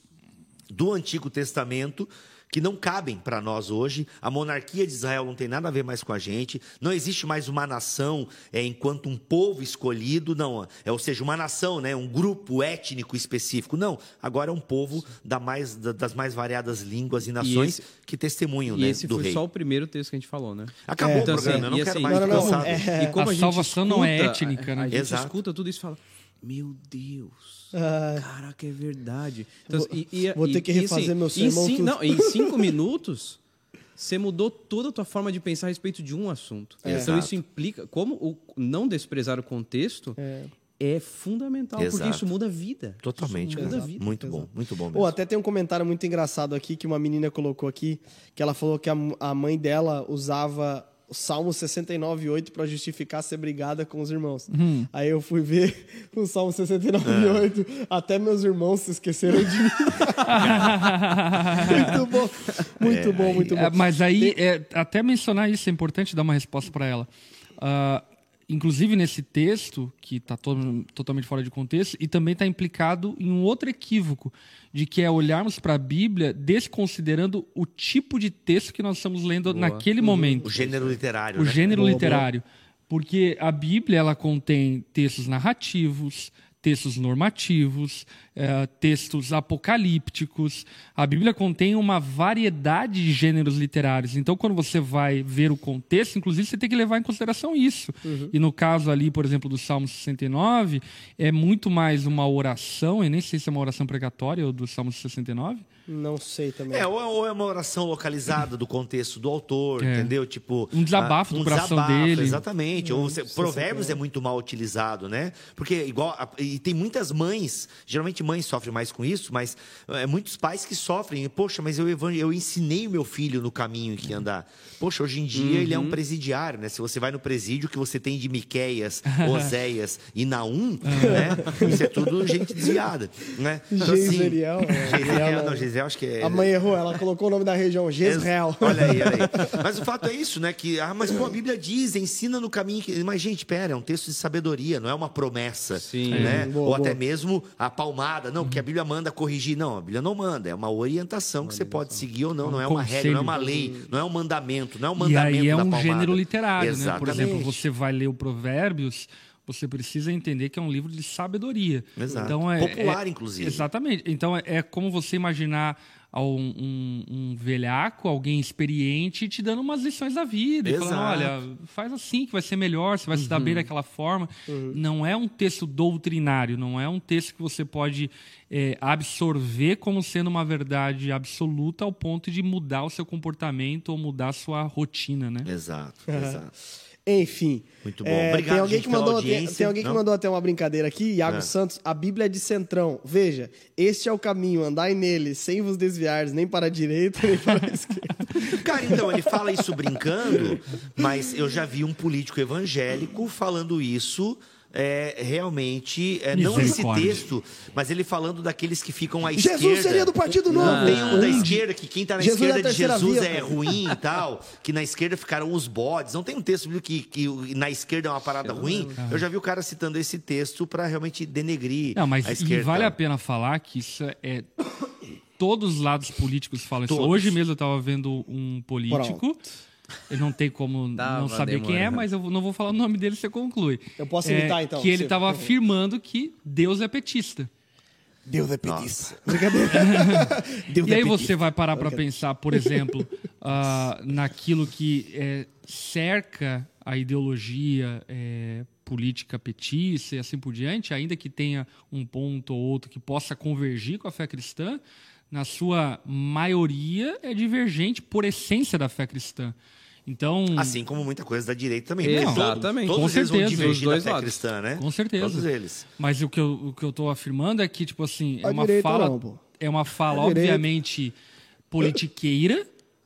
do Antigo Testamento que não cabem para nós hoje. A monarquia de Israel não tem nada a ver mais com a gente. Não existe mais uma nação é, enquanto um povo escolhido, não. É, ou seja, uma nação, né, um grupo étnico específico. Não. Agora é um povo da mais, da- das mais variadas línguas e nações esse- que testemunham E né, esse do foi rei. só o primeiro texto que a gente falou, né? Acabou É, o Então, programa, assim, eu não e quero assim, mais. Não, não, não, é- A E como a salvação não é escuta- étnica, né? A, a gente Exato. escuta tudo isso e fala, meu Deus, Ah. caraca, é verdade. Então, Vou- e- e- vou e- ter que e, refazer meu em sermão tudo. Não, em cinco minutos, você mudou toda a tua forma de pensar a respeito de um assunto. Então Exato. isso implica, como o não desprezar o contexto é, fundamental, porque Exato. isso muda a vida. Totalmente, muda a cara. vida. Muito bom, muito bom mesmo. Ou até tem um comentário muito engraçado aqui que uma menina colocou aqui, que ela falou que a, a mãe dela usava o Salmo 69,8 para justificar ser brigada com os irmãos. Aí eu fui ver o Salmo 69,8, até meus irmãos se esqueceram de mim. muito bom, muito bom, muito bom. É, mas aí, é, até mencionar isso é importante dar uma resposta para ela. Ah, inclusive nesse texto, que está totalmente fora de contexto, e também está implicado em um outro equívoco, de que é olharmos para a Bíblia desconsiderando o tipo de texto que nós estamos lendo naquele momento O gênero literário, o né? gênero Boa, literário. Porque a Bíblia ela contém textos narrativos, textos normativos, eh, textos apocalípticos. A Bíblia contém uma variedade de gêneros literários. Então, quando você vai ver o contexto, inclusive, você tem que levar em consideração isso. E no caso ali, por exemplo, do Salmo 69, é muito mais uma oração, eu nem sei se é uma oração pregatória ou do Salmo 69. Não sei também. É, ou é- ou é uma oração localizada do contexto do autor, É. entendeu? Tipo. Um desabafo ah, do coração dele. Exatamente. Ou você- provérbios é muito mal utilizado, né? Porque, igual. a- E tem muitas mães, geralmente mães sofrem mais com isso, mas é, muitos pais que sofrem. Poxa, mas eu, eu ensinei o meu filho no caminho que andar. Poxa, hoje em dia ele é Uhum. um presidiário, né? Se você vai no presídio, que você tem de Miqueias, Oséias e Naum, né? Isso é tudo gente desviada, né? Geiseriel, é. Geiseriel, não, Geiseriel acho que é... A mãe errou, ela colocou o nome da região, Jezreel. Olha aí, olha aí. Mas o fato é isso, né? Que, ah, mas pô, a Bíblia diz, ensina no caminho que. Mas, gente, pera, é um texto de sabedoria, não é uma promessa. Sim. Né? É. Boa, Ou até boa. mesmo a palmada. Não, porque a Bíblia manda corrigir. Não, a Bíblia não manda. É uma orientação que você pode seguir ou não. Não é uma regra, não é uma lei, não é um mandamento, não é um E mandamento. aí é da um palmada. gênero literário, né? Por Exatamente. exemplo, você vai ler o Provérbios, você precisa entender que é um livro de sabedoria. Exato. Então é, Popular, é- inclusive. Exatamente. Então é, é como você imaginar um, um- um velhaco, alguém experiente, te dando umas lições da vida. E falando, Exato. olha, faz assim que vai ser melhor, você vai se dar bem daquela forma. Não é um texto doutrinário, não é um texto que você pode é, absorver como sendo uma verdade absoluta ao ponto de mudar o seu comportamento ou mudar a sua rotina, né? Exato, exato. Enfim. Muito bom. É, Obrigado, tem alguém gente, que mandou, tem, tem alguém que Não? mandou até uma brincadeira aqui, Iago É. Santos, a Bíblia é de centrão. Veja, este é o caminho, andai nele, sem vos desviares, nem para a direita, nem para a esquerda. Cara, então, ele fala isso brincando, mas eu já vi um político evangélico falando isso. É, realmente, é, não esse texto, mas ele falando daqueles que ficam à Jesus esquerda. seria do Partido Novo. Tem um da esquerda que quem tá na Jesus é esquerda de terceira Jesus via, é ruim e tal, que na esquerda ficaram os bodes. Não tem um texto bíblico que, que na esquerda é uma parada ruim. Eu já vi o cara citando esse texto para realmente denegrir Não, mas a e esquerda. vale a pena falar que isso é. Todos os lados políticos falam isso. Todos. Hoje mesmo eu estava vendo um político. Ele não tem como Tava não saber quem é, mas eu não vou falar o nome dele, você conclui. Eu posso É, imitar, então, Que ele você- estava afirmando que Deus é petista. Deus é petista. Brincadeira. Deus E é aí petista. você vai parar para pensar, por exemplo, ah, naquilo que é, cerca a ideologia é, política petista e assim por diante, ainda que tenha um ponto ou outro que possa convergir com a fé cristã, na sua maioria é divergente por essência da fé cristã. Então, Assim como muita coisa da direita também. né? Exatamente. Todos, Com todos eles vão certeza, divergir os dois da fé lados. cristã, né? Com certeza. Todos eles. Mas o que eu, o que eu tô afirmando é que, tipo assim, é A uma direita fala. não, é uma fala, A direita. obviamente, politiqueira,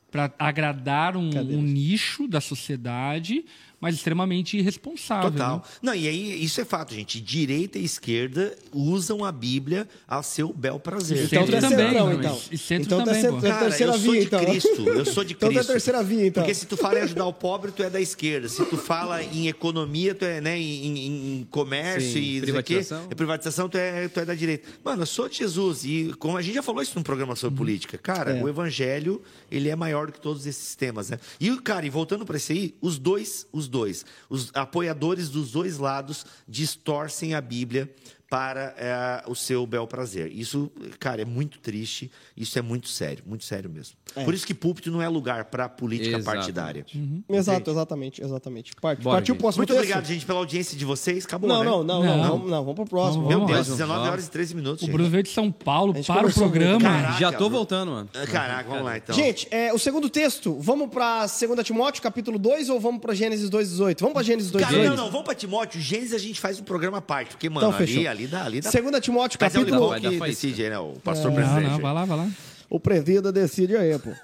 para agradar um, um nicho da sociedade, mas extremamente irresponsável. Total. né? Não, e aí isso é fato, gente. Direita e esquerda usam a Bíblia a seu bel prazer. Então Centro tá também, centrão, mas- então. e centro então também, pô. é Cara, terceira eu sou via, de então. Cristo. Eu sou de Então Cristo. tá terceira via, então. Porque se tu fala em ajudar o pobre, tu é da esquerda. Se tu fala em economia, tu é, né, em, em- em comércio Sim, e não sei o quê, privatização. é privatização, tu é, tu é da direita. Mano, eu sou de Jesus. E como a gente já falou isso num programa sobre política. Cara, É. o evangelho, ele é maior do que todos esses temas, né? E, cara, e voltando para esse aí, os dois, os dois, os apoiadores dos dois lados distorcem a Bíblia para é, o seu bel prazer. Isso, cara, é muito triste, isso é muito sério, muito sério mesmo. Por isso que púlpito não é lugar para política Exatamente. partidária. Exato, exatamente, exatamente. Part- Bora, Partiu o próximo Muito texto? obrigado, gente, pela audiência de vocês. Acabou, Não, né? não, não, não, Não. Vamos, não, vamos pro próximo. Vamos, Meu Deus, vamos. 19 vamos. horas e 13 minutos, O gente. Bruno veio de São Paulo para o programa. Caraca, Já tô voltando, mano. Caraca, vamos lá então. Gente, é, o segundo texto, vamos pra 2 Timóteo, capítulo 2, ou vamos pra Gênesis 2,18? Vamos pra Gênesis 2,18. Cara, não, não, vamos pra Timóteo. Gênesis a gente faz um programa à parte, porque, mano, Então, fechou. ali, ali dá, ali dá. 2 Timóteo, Mas é o capítulo... Lipão Vai dar que decide, né? O pastor Não, presidente. não, vai lá, vai lá. O presida decide aí, pô.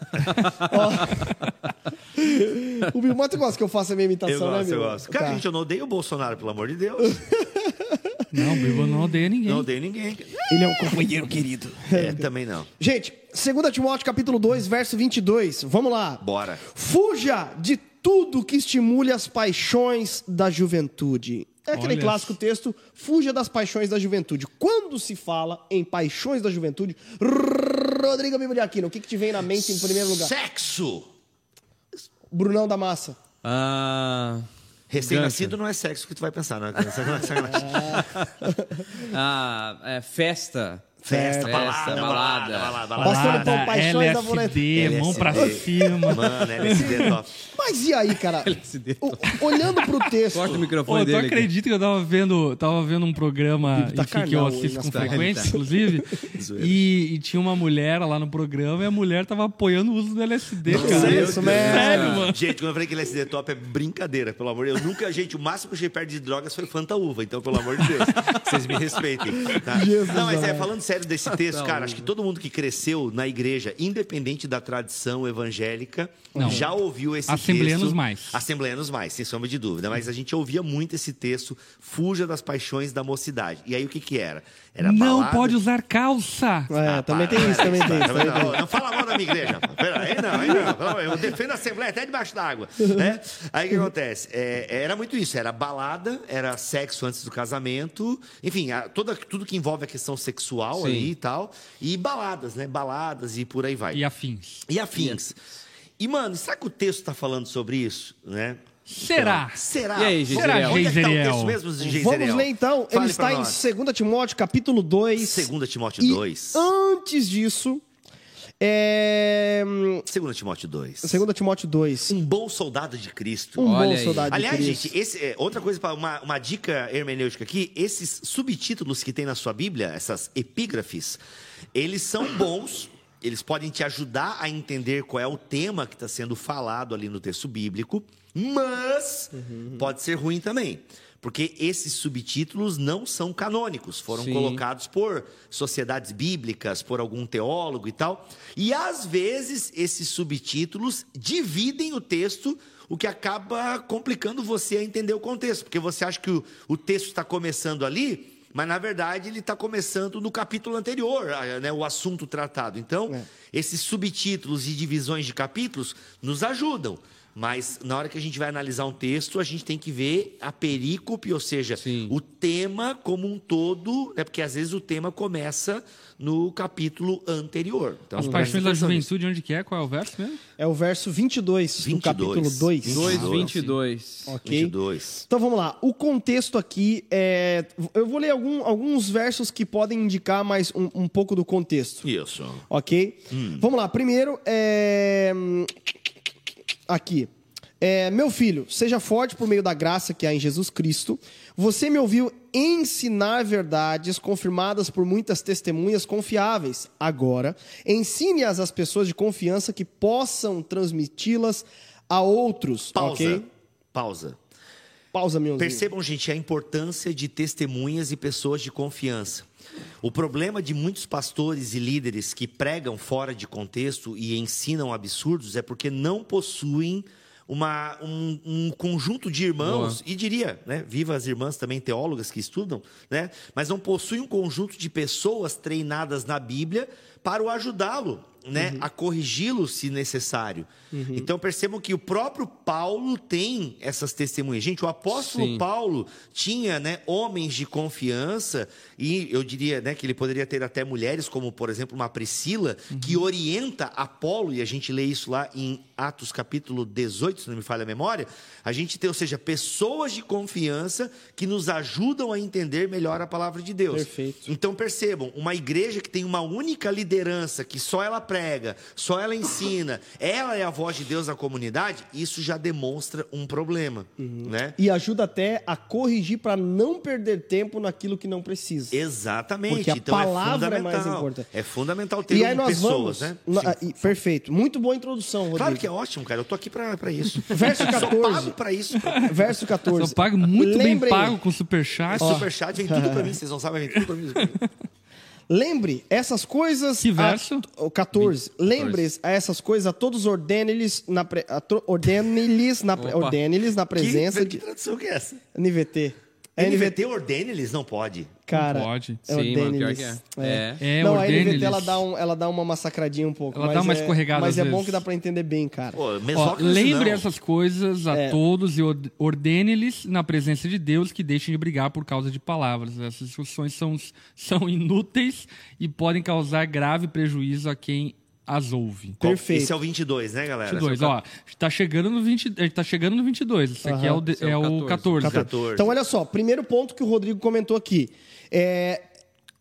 Ó. o Bilmar, tu gosta que eu faça a minha imitação, Eu né, gosto, eu gosto. Cara, Tá. gente, eu não odeio o Bolsonaro, pelo amor de Deus. Não, o Bibo não odeia ninguém. Não odeio ninguém. Ele é um companheiro querido. É, também não. Gente, 2 Timóteo, capítulo 2, verso 22. Vamos lá. Bora. Fuja de tudo que estimule as paixões da juventude. É aquele Olha. clássico texto, fuja das paixões da juventude. Quando se fala em paixões da juventude, Rodrigo Bibo de Aquino, o que, que te vem na mente em primeiro lugar? Sexo! Brunão da Massa. Ah, Recém-nascido não é sexo que tu vai pensar, né? Ah, é, festa. Festa, Festa, balada, balada, balada. balada, balada. Pastor Balada, Lipão, paixões da LSD, LSD. mão pra Mas e aí, cara? LSD. O- olhando pro texto. Corta o microfone tu dele. aqui. acredita que eu tava vendo, tava vendo um programa tá enfim, que eu assisto com frequência, tá. inclusive, e, e tinha uma mulher lá no programa e a mulher tava apoiando o uso do LSD, Não cara. sei Deus, mesmo. Sério, mano. Gente, quando eu falei que LSD top é brincadeira, pelo amor de Deus. Nunca, gente, o máximo que eu cheguei perto de drogas foi Fanta Uva, então, pelo amor de Deus, vocês me respeitem. tá? Jesus Não, mas é, amado. falando sério desse texto, cara, acho que todo mundo que cresceu na igreja, independente da tradição evangélica, já ouviu esse Assembleanos mais. Assembleanos mais, sem sombra de dúvida. Mas a gente ouvia muito esse texto, fuja das paixões da mocidade. E aí o que que era? Era Não balada- pode usar calça. É, ah, também para, tem isso, também tem isso. não, não, fala mal da minha igreja. rapaz. Pera, aí não, aí não. Eu defendo a Assembleia até debaixo d'água. Né? Aí o que acontece? É, era muito isso. Era balada, era sexo antes do casamento. Enfim, a- toda, tudo que envolve a questão sexual Sim. ali e tal. E baladas, né? Baladas e por aí vai. E afins. E afins. E, mano, será que o texto está falando sobre isso? Né? Será? Então, será? E aí, Será, Onde é que está o Geiseriel? texto mesmo, Geiseriel? Vamos ler então. Fale Ele está pra em nós. 2 Timóteo, capítulo 2. 2 Timóteo E 2. antes disso, é... 2 Timóteo 2. 2 Timóteo 2. Um bom soldado de Cristo. Um bom Olha aí. soldado de Aliás, Cristo. gente, esse, é, outra coisa, uma, uma dica hermenêutica aqui: esses subtítulos que tem na sua Bíblia, essas epígrafes, eles são bons, eles podem te ajudar a entender qual é o tema que está sendo falado ali no texto bíblico, mas pode ser ruim também. Porque esses subtítulos não são canônicos, foram Sim. colocados por sociedades bíblicas, por algum teólogo e tal. E às vezes esses subtítulos dividem o texto, o que acaba complicando você a entender o contexto, porque você acha que o, o texto está começando ali, mas na verdade ele está começando no capítulo anterior, né, o assunto tratado. Então, É. esses subtítulos e divisões de capítulos nos ajudam. Mas na hora que a gente vai analisar um texto, a gente tem que ver a perícope, ou seja, Sim. o tema como um todo, né? porque às vezes o tema começa no capítulo anterior. Então, As paixões da juventude, onde que é? Qual é o verso mesmo? É o verso 22, do 22. capítulo 2. 2,22. Ok? 22. Então vamos lá. O contexto aqui é. Eu vou ler algum- alguns versos que podem indicar mais um, um pouco do contexto. Isso. Ok? Vamos lá. Primeiro, é... aqui. É, meu filho, seja forte por meio da graça que há em Jesus Cristo. Você me ouviu ensinar verdades confirmadas por muitas testemunhas confiáveis. Agora, ensine-as às pessoas de confiança que possam transmiti-las a outros. Pausa. Ok? Pausa. Pausa, meu Percebam, gente, a importância de testemunhas e pessoas de confiança. O problema de muitos pastores e líderes que pregam fora de contexto e ensinam absurdos é porque não possuem uma, um, um conjunto de irmãos, e diria, né, viva as irmãs também teólogas que estudam, né, mas não possuem um conjunto de pessoas treinadas na Bíblia para o ajudá-lo né, a corrigi-lo se necessário. Então percebam que o próprio Paulo tem essas testemunhas. Gente, o apóstolo Sim. Paulo tinha né, homens de confiança e eu diria né, que ele poderia ter até mulheres, como por exemplo uma Priscila, que orienta Apolo, e a gente lê isso lá em Atos capítulo 18, se não me falha a memória. A gente tem, ou seja, pessoas de confiança que nos ajudam a entender melhor a palavra de Deus. Perfeito. Então percebam, uma igreja que tem uma única liderança, que só ela prega, só ela ensina, ela é a voz de Deus na comunidade, isso já demonstra um problema, né? E ajuda até a corrigir para não perder tempo naquilo que não precisa. Exatamente. Porque a então palavra é é mais fundamental. importante. É fundamental ter E aí nós pessoas, vamos. né? na- perfeito. Muito boa introdução, Rodrigo. Claro que é ótimo, cara. Eu tô aqui pra, pra isso. Verso Só 14. pago pra isso. Verso 14. Eu pago muito Lembrem- bem pago com superchat. Esse superchat vem tudo pra mim, vocês não sabem, vem tudo pra mim. Lembre essas coisas. Que verso? A, o 14. Lembre a essas coisas a todos ordene-lhes na, pre, ordene-lhes na, pre- ordene-lhes na presença que, de. que tradução que é essa? NVT. É NVT ordene-lhes? Não pode. Cara. Não pode. é Sim, mano, pior que é. É, Não, a NVT ela dá, um, ela dá uma massacradinha um pouco. Ela mas dá uma é- escorregada Mas às é bom que dá pra entender bem, cara. Pô, Ó, lembre não. essas coisas a É. todos e ord- ordene-lhes na presença de Deus que deixem de brigar por causa de palavras. Essas discussões são, são inúteis e podem causar grave prejuízo a quem as ouve. Perfeito. Esse é o 22, né, galera? 22, ó, tá chegando no 20, eh, tá chegando no 22. Esse aqui é o, de- Esse é é o o 14. 14. 14. Então, olha só, primeiro ponto que o Rodrigo comentou aqui. É,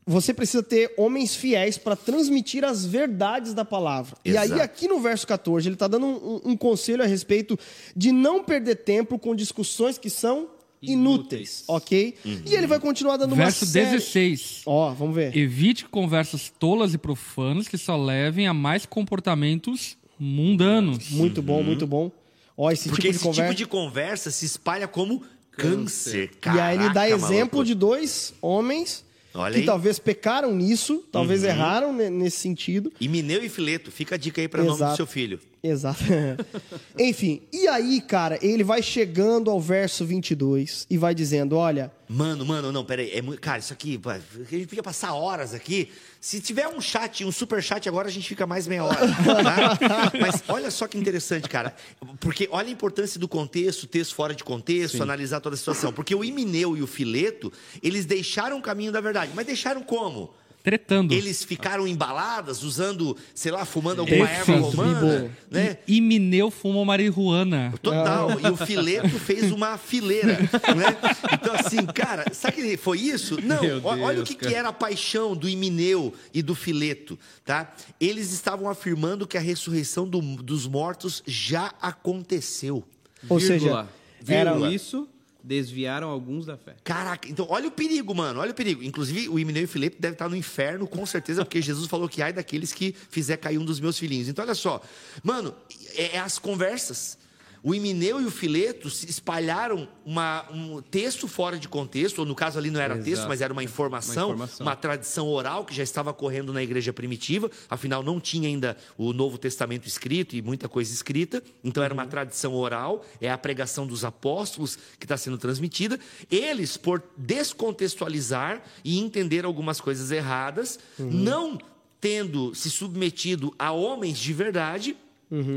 você precisa ter homens fiéis para transmitir as verdades da palavra. E aí, Exato. aqui no verso 14, ele está dando um, um conselho a respeito de não perder tempo com discussões que são inúteis, Inúteis. ok? E ele vai continuar dando Verso uma série... 16. Ó, vamos ver. Evite conversas tolas e profanas que só levem a mais comportamentos mundanos. Muito bom, muito bom. Ó, esse Porque tipo de esse conversa... tipo de conversa se espalha como câncer. E aí ele dá Caraca, exemplo maluco. de dois homens Olha que aí. talvez pecaram nisso, talvez erraram ne- nesse sentido. Himeneu e Fileto. Fica a dica aí para nome do seu filho. Exato. Enfim, e aí, cara, ele vai chegando ao verso 22 e vai dizendo: olha, Mano, mano, não, peraí. É muito... Cara, isso aqui, a gente podia passar horas aqui. Se tiver um chat, um super chat agora, a gente fica mais meia hora. tá? Mas olha só que interessante, cara. Porque olha a importância do contexto, texto fora de contexto, analisar toda a situação. Porque o Himeneu e o Fileto, eles deixaram o caminho da verdade. Mas deixaram como? Tretando. Eles ficaram embaladas, usando, sei lá, fumando alguma erva Perfeito, romana, Bibo. né? E, e Mineu fumou marihuana. Total. E o fileto fez uma fileira, né? Então, assim, cara, sabe que foi isso? Não, Meu o- olha o Deus, que, que era a paixão do Himeneu e do fileto, tá? Eles estavam afirmando que a ressurreição do- dos mortos já aconteceu. ou Vírgula. seja, era Vírgula. Isso, desviaram alguns da fé. Caraca, então olha o perigo, mano, olha o perigo. Inclusive, o Himeneu e o Fileto deve estar no inferno, com certeza, porque Jesus falou que ai daqueles que fizer cair um dos meus filhinhos. Então, olha só, mano, é, é as conversas. O Himeneu e o Fileto espalharam uma- um texto fora de contexto, ou no caso ali não era Exato. texto, mas era uma informação, Uma informação. uma tradição oral que já estava correndo na igreja primitiva, afinal não tinha ainda o Novo Testamento escrito e muita coisa escrita, então era uma tradição oral, é a pregação dos apóstolos que está sendo transmitida. Eles, por descontextualizar e entender algumas coisas erradas, não tendo se submetido a homens de verdade,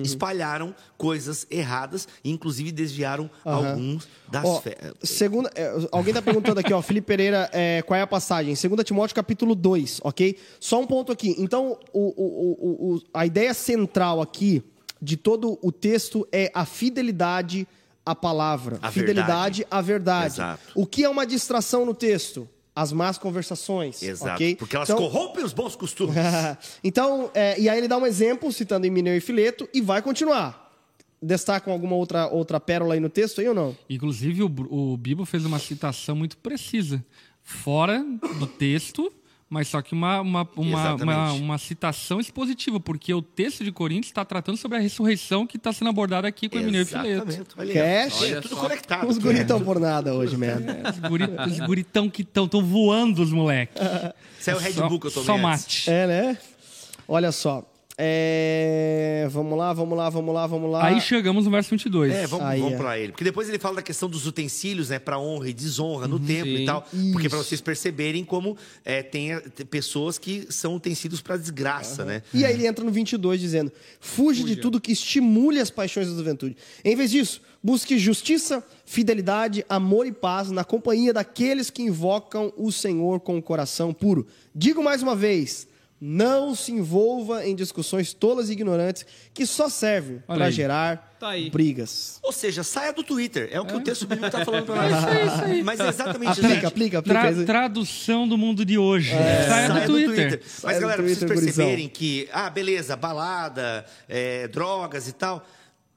espalharam coisas erradas, e inclusive desviaram alguns das fé. segunda, é, alguém está perguntando aqui, ó, Felipe Pereira, é, qual é a passagem? 2 Timóteo capítulo 2, ok? Só um ponto aqui. Então, o- o- o- a ideia central aqui de todo o texto é a fidelidade à palavra. A fidelidade verdade. à verdade. Exato. O que é uma distração no texto? As más conversações. Exato. ok? Porque elas Então- corrompem os bons costumes. então, é, e aí ele dá um exemplo, citando Emineu e Fileto, e vai continuar. Destacam alguma outra, outra pérola aí no texto aí ou não? Inclusive, o, o Bibo fez uma citação muito precisa. Fora do texto, mas só que uma, uma, uma, uma, uma citação expositiva, porque o texto de Coríntios está tratando sobre a ressurreição que está sendo abordada aqui com o Emineu e Fileto. Exatamente. Olha. Cash. É Olha tudo só. conectado. Os guris estão por nada hoje, man. Os, guri, os guritão que estão tão voando, os moleques. Isso é o Red Só- Bull que eu tomei Só antes. mate. É, né? Olha só. É, Vamos lá, vamos lá, vamos lá, vamos lá. Aí chegamos no verso 22. É, vamos, Aí, vamos é. pra ele. Porque depois ele fala da questão dos utensílios, né? Pra honra e desonra Uhum. no templo sim. e tal. Porque pra Isso. vocês perceberem como é, tem, pessoas que são utensílios pra desgraça, né? E aí ele entra no 22 dizendo: Fuge de tudo que estimule as paixões da juventude. Em vez disso, busque justiça, fidelidade, amor e paz na companhia daqueles que invocam o Senhor com o coração puro. Digo mais uma vez: não se envolva em discussões tolas e ignorantes que só servem para gerar Tá aí. brigas. Ou seja, saia do Twitter. É o que o texto bíblico tá falando pra nós. isso aí, isso aí. Mas é exatamente isso, Aplica, gente. aplica, aplica. Tra- tradução do mundo de hoje. É. Saia do Saia Twitter. Mas, Saia do galera, pra vocês Twitter, perceberem que, ah, beleza, balada, é, drogas e tal.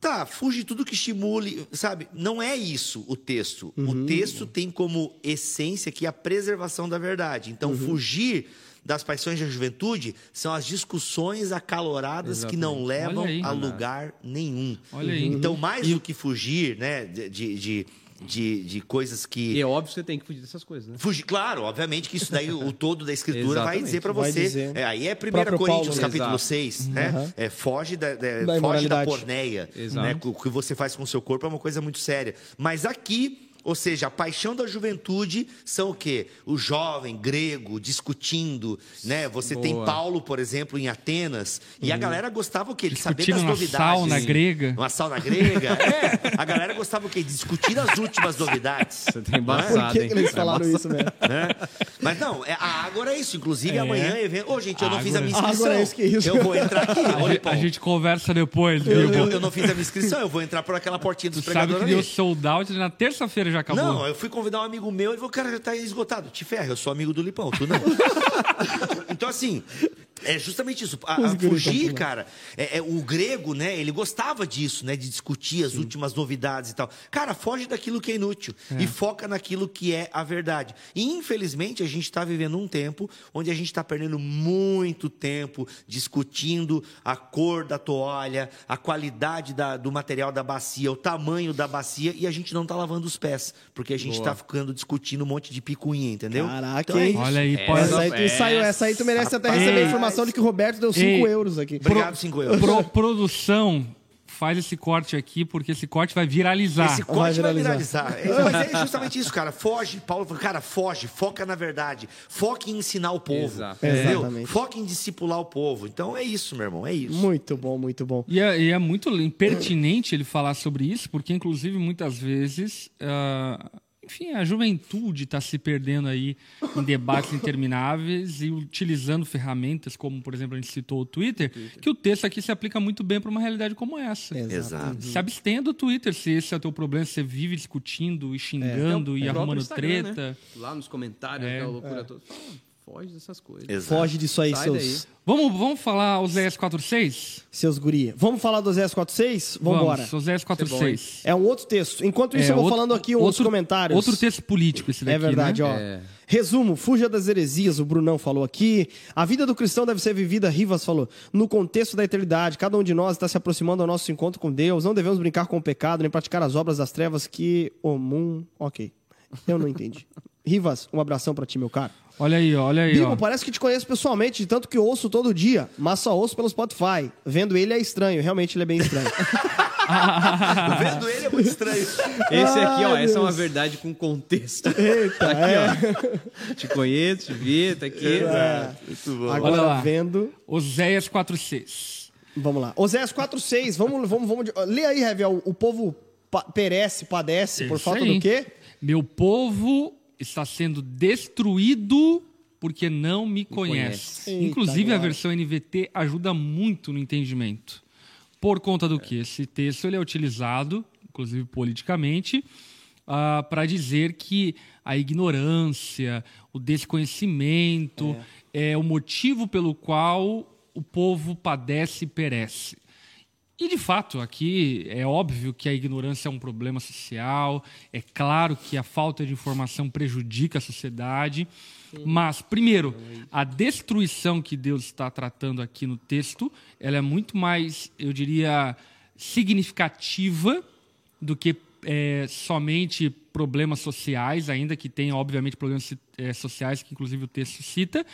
Tá, fuge de tudo que estimule, sabe? Não é isso o texto. Uhum. O texto tem como essência aqui a preservação da verdade. Então, Uhum. fugir das paixões da juventude são as discussões acaloradas que não levam aí. a lugar nenhum. Olha aí. Então, mais do que fugir, né, de, de, de, de coisas que E é óbvio que você tem que fugir dessas coisas, né? Fugir, claro, obviamente que isso daí, o todo da escritura vai Exatamente. dizer para você. dizer. É, aí é 1 Próprio Coríntios, Paulo, né? capítulo Exato. 6, né? Uhum. É, foge da, da- Da foge da porneia. Exato. Né? O que você faz com o seu corpo é uma coisa muito séria. Mas aqui. Ou seja, a paixão da juventude são o quê? O jovem grego discutindo, né? Você tem Boa. Paulo, por exemplo, em Atenas, e a galera gostava o quê? De saber das uma novidades. sauna grega. Uma sauna grega. É, a galera gostava o quê? De discutir as últimas novidades. Você tá Por embaçado, que, hein? que eles É falaram isso mesmo? né? Mas não, é, a Ágora é isso. Inclusive, É. amanhã é evento. Ô, gente, eu não fiz a minha inscrição. É isso que é isso. Eu vou entrar aqui. A, Lipão. a gente conversa depois, Eu, viu? eu- eu não fiz a minha inscrição, eu vou entrar por aquela portinha dos Tu sabe que pregadores deu sold out na terça-feira já acabou. Não, eu fui convidar um amigo meu, ele falou, cara, já tá esgotado. Te ferra, eu sou amigo do Lipão, tu não. então, assim, é justamente isso. A, a fugir, cara, é, é, o grego, né, ele gostava disso, né, de discutir as últimas novidades e tal. Cara, foge daquilo que é inútil e foca naquilo que é a verdade. E, infelizmente, a gente está vivendo um tempo onde a gente está perdendo muito tempo discutindo a cor da toalha, a qualidade da- do material da bacia, o tamanho da bacia e a gente não está lavando os pés, porque a gente está ficando discutindo um monte de picuinha, entendeu? Caraca, então é isso. Olha aí, É, pode... Essa aí, tu Essa- saiu, essa aí tu merece até receber a informação de que o Roberto deu 5 Ei. euros aqui. Obrigado, 5 euros. Pro- produção, faz esse corte aqui, porque esse corte vai viralizar. Esse corte vai Vai viralizar. Mas é justamente isso, cara. Foge. Paulo falou, cara, foge, foca na verdade. Foca em ensinar o povo. Exato. Entendeu? Exatamente. Foca em discipular o povo. Então é isso, meu irmão, é isso. Muito bom, muito bom. E é, e é muito impertinente ele falar sobre isso, porque, inclusive, muitas vezes, ah, enfim, a juventude está se perdendo aí em debates intermináveis e utilizando ferramentas, como, por exemplo, a gente citou o Twitter, que o texto aqui se aplica muito bem para uma realidade como essa. Exato. Se abstenha do Twitter se esse é o teu problema, se você vive discutindo e xingando É e o próprio arrumando Instagram, treta. né? Lá nos comentários, É. aquela loucura toda. Foge dessas coisas. Exato. Foge disso aí, Sai seus, Vamos, vamos falar Oséias 4.6? seus guri. Vamos falar do Zé 46? Vamos embora. Vamos, Oséias 4.6. É um outro texto. Enquanto isso, É, eu vou outro- falando aqui uns outro- comentários. Outro texto político esse daqui, É verdade, né? ó. É. Resumo, fuja das heresias, o Brunão falou aqui. A vida do cristão deve ser vivida, Rivas falou, no contexto da eternidade. Cada um de nós está se aproximando ao nosso encontro com Deus. Não devemos brincar com o pecado, nem praticar as obras das trevas que comum. Ok. Eu não entendi. Rivas, um abração pra ti, meu caro. Olha aí, ó, olha aí, Bibo, ó. parece que te conheço pessoalmente, de tanto que ouço todo dia, mas só ouço pelo Spotify. Vendo ele é estranho, realmente ele é bem estranho. Vendo ele é muito estranho. Esse aqui, ó, Ai, essa é uma verdade com contexto. Eita, Aqui, é. ó. Te conheço, te vi, tá aqui. Muito bom. Agora lá. vendo. Oséias 4.6. Vamos lá. Oséias 4,6. Vamos, vamos, vamos. Lê aí, Revel. O povo perece, padece por Isso falta aí. do quê? Meu povo está sendo destruído porque não me conhece. conhece. Eita, Inclusive, a versão NVT ajuda muito no entendimento. Por conta do que? Esse texto ele é utilizado, inclusive politicamente, para dizer que a ignorância, o desconhecimento é. o motivo pelo qual o povo padece e perece. E de fato, aqui é óbvio que a ignorância é um problema social, é claro que a falta de informação prejudica a sociedade, mas, primeiro, a destruição que Deus está tratando aqui no texto, ela é muito mais, eu diria, significativa do que é, somente problemas sociais, ainda que tenha, obviamente, problemas é, sociais, que inclusive o texto cita.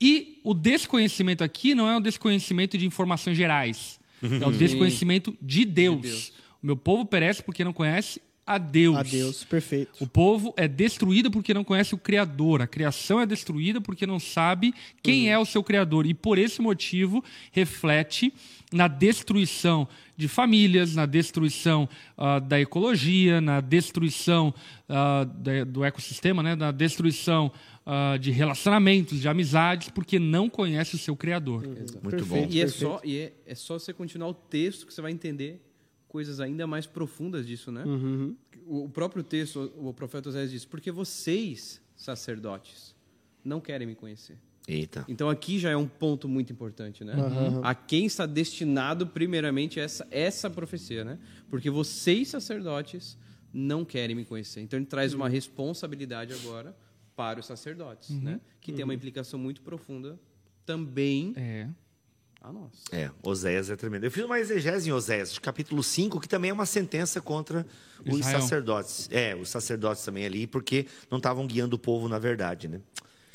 E o desconhecimento aqui não é um desconhecimento de informações gerais, é o desconhecimento de Deus. De Deus. O meu povo perece porque não conhece a Deus. A Deus, perfeito. O povo é destruído porque não conhece o Criador. A criação é destruída porque não sabe quem é o seu Criador. E por esse motivo reflete na destruição de famílias, na destruição ah, da ecologia, na destruição ah, da- do ecossistema, né? na destruição ah, de relacionamentos, de amizades, porque não conhece o seu Criador. Muito Perfeito. bom. E é só, e é, é só você continuar o texto que você vai entender coisas ainda mais profundas disso, né? O, o próprio texto, o, profeta Oséias diz: Porque vocês, sacerdotes, não querem me conhecer. Eita. Então aqui já é um ponto muito importante, né? A quem está destinado primeiramente essa essa profecia, né? Porque vocês sacerdotes não querem me conhecer. Então ele traz uma responsabilidade agora para os sacerdotes, né? Que tem uma implicação muito profunda também É. a nós. É, Oséias é tremendo. Eu fiz uma exegese em Oséias, capítulo 5, que também é uma sentença contra os Israel. sacerdotes. É, os sacerdotes também ali, porque não estavam guiando o povo na verdade, né?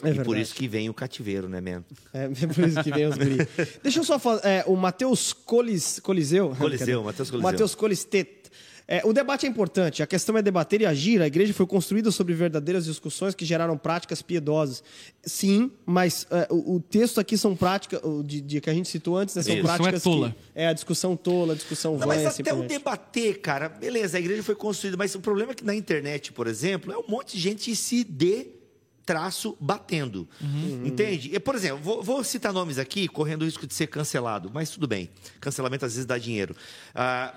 É e por isso que vem o cativeiro, né, man? É, é por isso que vem os guri. Deixa eu só falar. é, o Matheus Colis, Coliseu. Coliseu, Matheus Coliseu. Matheus Colistet. É, o debate é importante, a questão é debater e agir. A igreja foi construída sobre verdadeiras discussões que geraram práticas piedosas. Sim, mas é, o, o texto aqui são práticas, o de, de que a gente citou antes, né, são A discussão práticas é tola. que. É, a discussão tola, a discussão Não, vã mas assim até por o debater, cara, beleza, a igreja foi construída, mas o problema é que na internet, por exemplo, é um monte de gente se dê traço batendo. Uhum. Entende? E, por exemplo, vou, vou citar nomes aqui, correndo o risco de ser cancelado, mas tudo bem. Cancelamento às vezes dá dinheiro. Ah,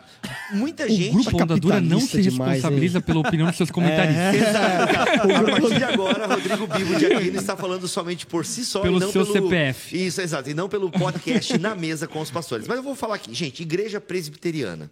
muita O gente. grupo Ondadura não se capitalista demais, responsabiliza pela opinião dos seus comentaristas. Exato, cara. A partir de agora, Rodrigo Bibo de Aquino está falando somente por si só Pelo e não seu pelo CPF. Isso, exato, e não pelo podcast na mesa com os pastores. Mas eu vou falar aqui, gente, igreja presbiteriana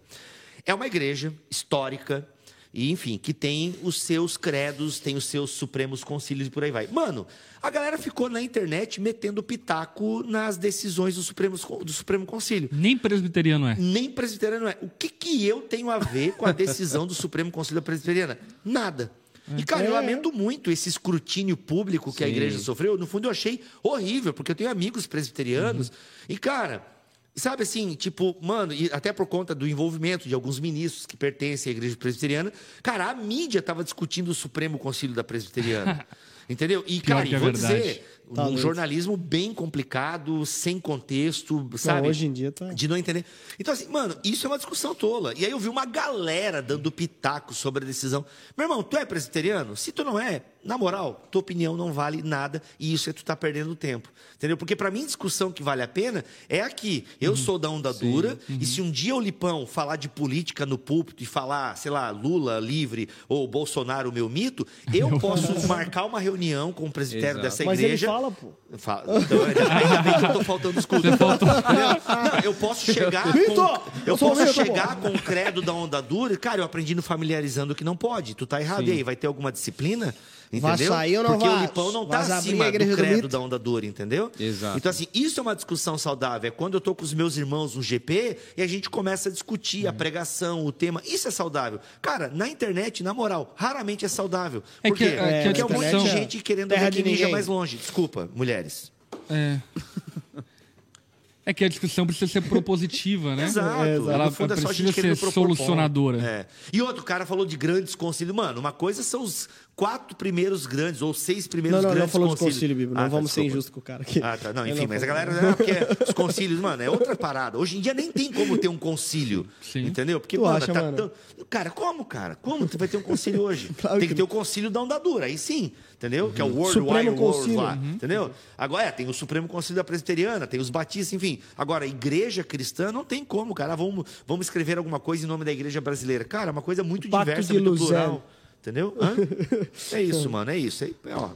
é uma igreja histórica e, enfim, que tem os seus credos, tem os seus supremos concílios e por aí vai. Mano, a galera ficou na internet metendo pitaco nas decisões do Supremo, do Supremo Concílio. Nem presbiteriano é. Nem presbiteriano é. O que, que eu tenho a ver com a decisão do Supremo Conselho Presbiteriana? Nada. E, cara, eu É. lamento muito esse escrutínio público que a Sim. igreja sofreu. No fundo, eu achei horrível, porque eu tenho amigos presbiterianos. Uhum. E, cara, sabe assim, tipo, mano, e até por conta do envolvimento de alguns ministros que pertencem à igreja presbiteriana, cara, a mídia estava discutindo o Supremo Conselho da Presbiteriana. Entendeu? E, Pior cara, e é vou verdade. dizer, Tá um jornalismo bem complicado, sem contexto, sabe? hoje em dia tá- De não entender. Então, assim, mano, isso é uma discussão tola. E aí eu vi uma galera dando pitaco sobre a decisão. Meu irmão, tu é presbiteriano? Se tu não é, na moral, tua opinião não vale nada e isso é tu tá perdendo tempo. Entendeu? Porque pra mim, discussão que vale a pena é aqui. Eu sou da onda dura e se um dia o Lipão falar de política no púlpito e falar, sei lá, Lula livre ou Bolsonaro meu mito, eu posso marcar uma reunião com o presbitério Exato. dessa igreja. Fala, pô. Fala- Então, ainda bem que eu tô faltando escudo. Você faltou. Não, eu posso chegar Vitor, com, eu posso Vitor, chegar com o credo da onda dura. Cara, eu aprendi no familiarizando que não pode. Tu tá errado. E aí, vai ter alguma disciplina? Vai Entendeu? sair ou não Porque vai? o Lipão não tá Vai a acima do do credo mito? da onda dura, entendeu? Exato. Então, assim, isso é uma discussão saudável. É quando eu tô com os meus irmãos no GP e a gente começa a discutir a pregação, o tema. Isso é saudável. Cara, na internet, na moral, raramente é saudável. É Por quê? é que a Porque é um monte de gente querendo ver de que ninja ninguém. mais longe. Desculpa, mulheres. É. É que a discussão precisa ser propositiva, né? Exato. É, exato. Ela no fundo é só a precisa gente querendo ser solucionadora. É. E outro cara falou de grandes concílios. Mano, uma coisa são os quatro primeiros grandes, ou seis primeiros Não, não, não grandes falou de concílios. concílio bíblico. Não Ah, tá, vamos ser desculpa. injustos com o cara aqui. Ah, tá. Não, enfim, mas a galera. Não, porque os concílios, mano, é outra parada. Hoje em dia nem tem como ter um concílio. Sim. Entendeu? Porque, Tu mano, acha, tá mano? tão- Cara, como, cara? Como tu vai ter um concílio hoje? Claro tem que que ter o concílio da onda dura. Aí sim, entendeu? Que é o World Supremo Wide Wars Concílio. lá. Entendeu? Agora, é, tem o Supremo Concílio da Presbiteriana, tem os batistas, enfim. Agora, igreja cristã não tem como, cara. Vamos, vamos escrever alguma coisa em nome da igreja brasileira. Cara, é uma coisa muito Pacto diversa, muito Luzerne. plural. Entendeu? Hã? É isso, mano, é isso. É, ó.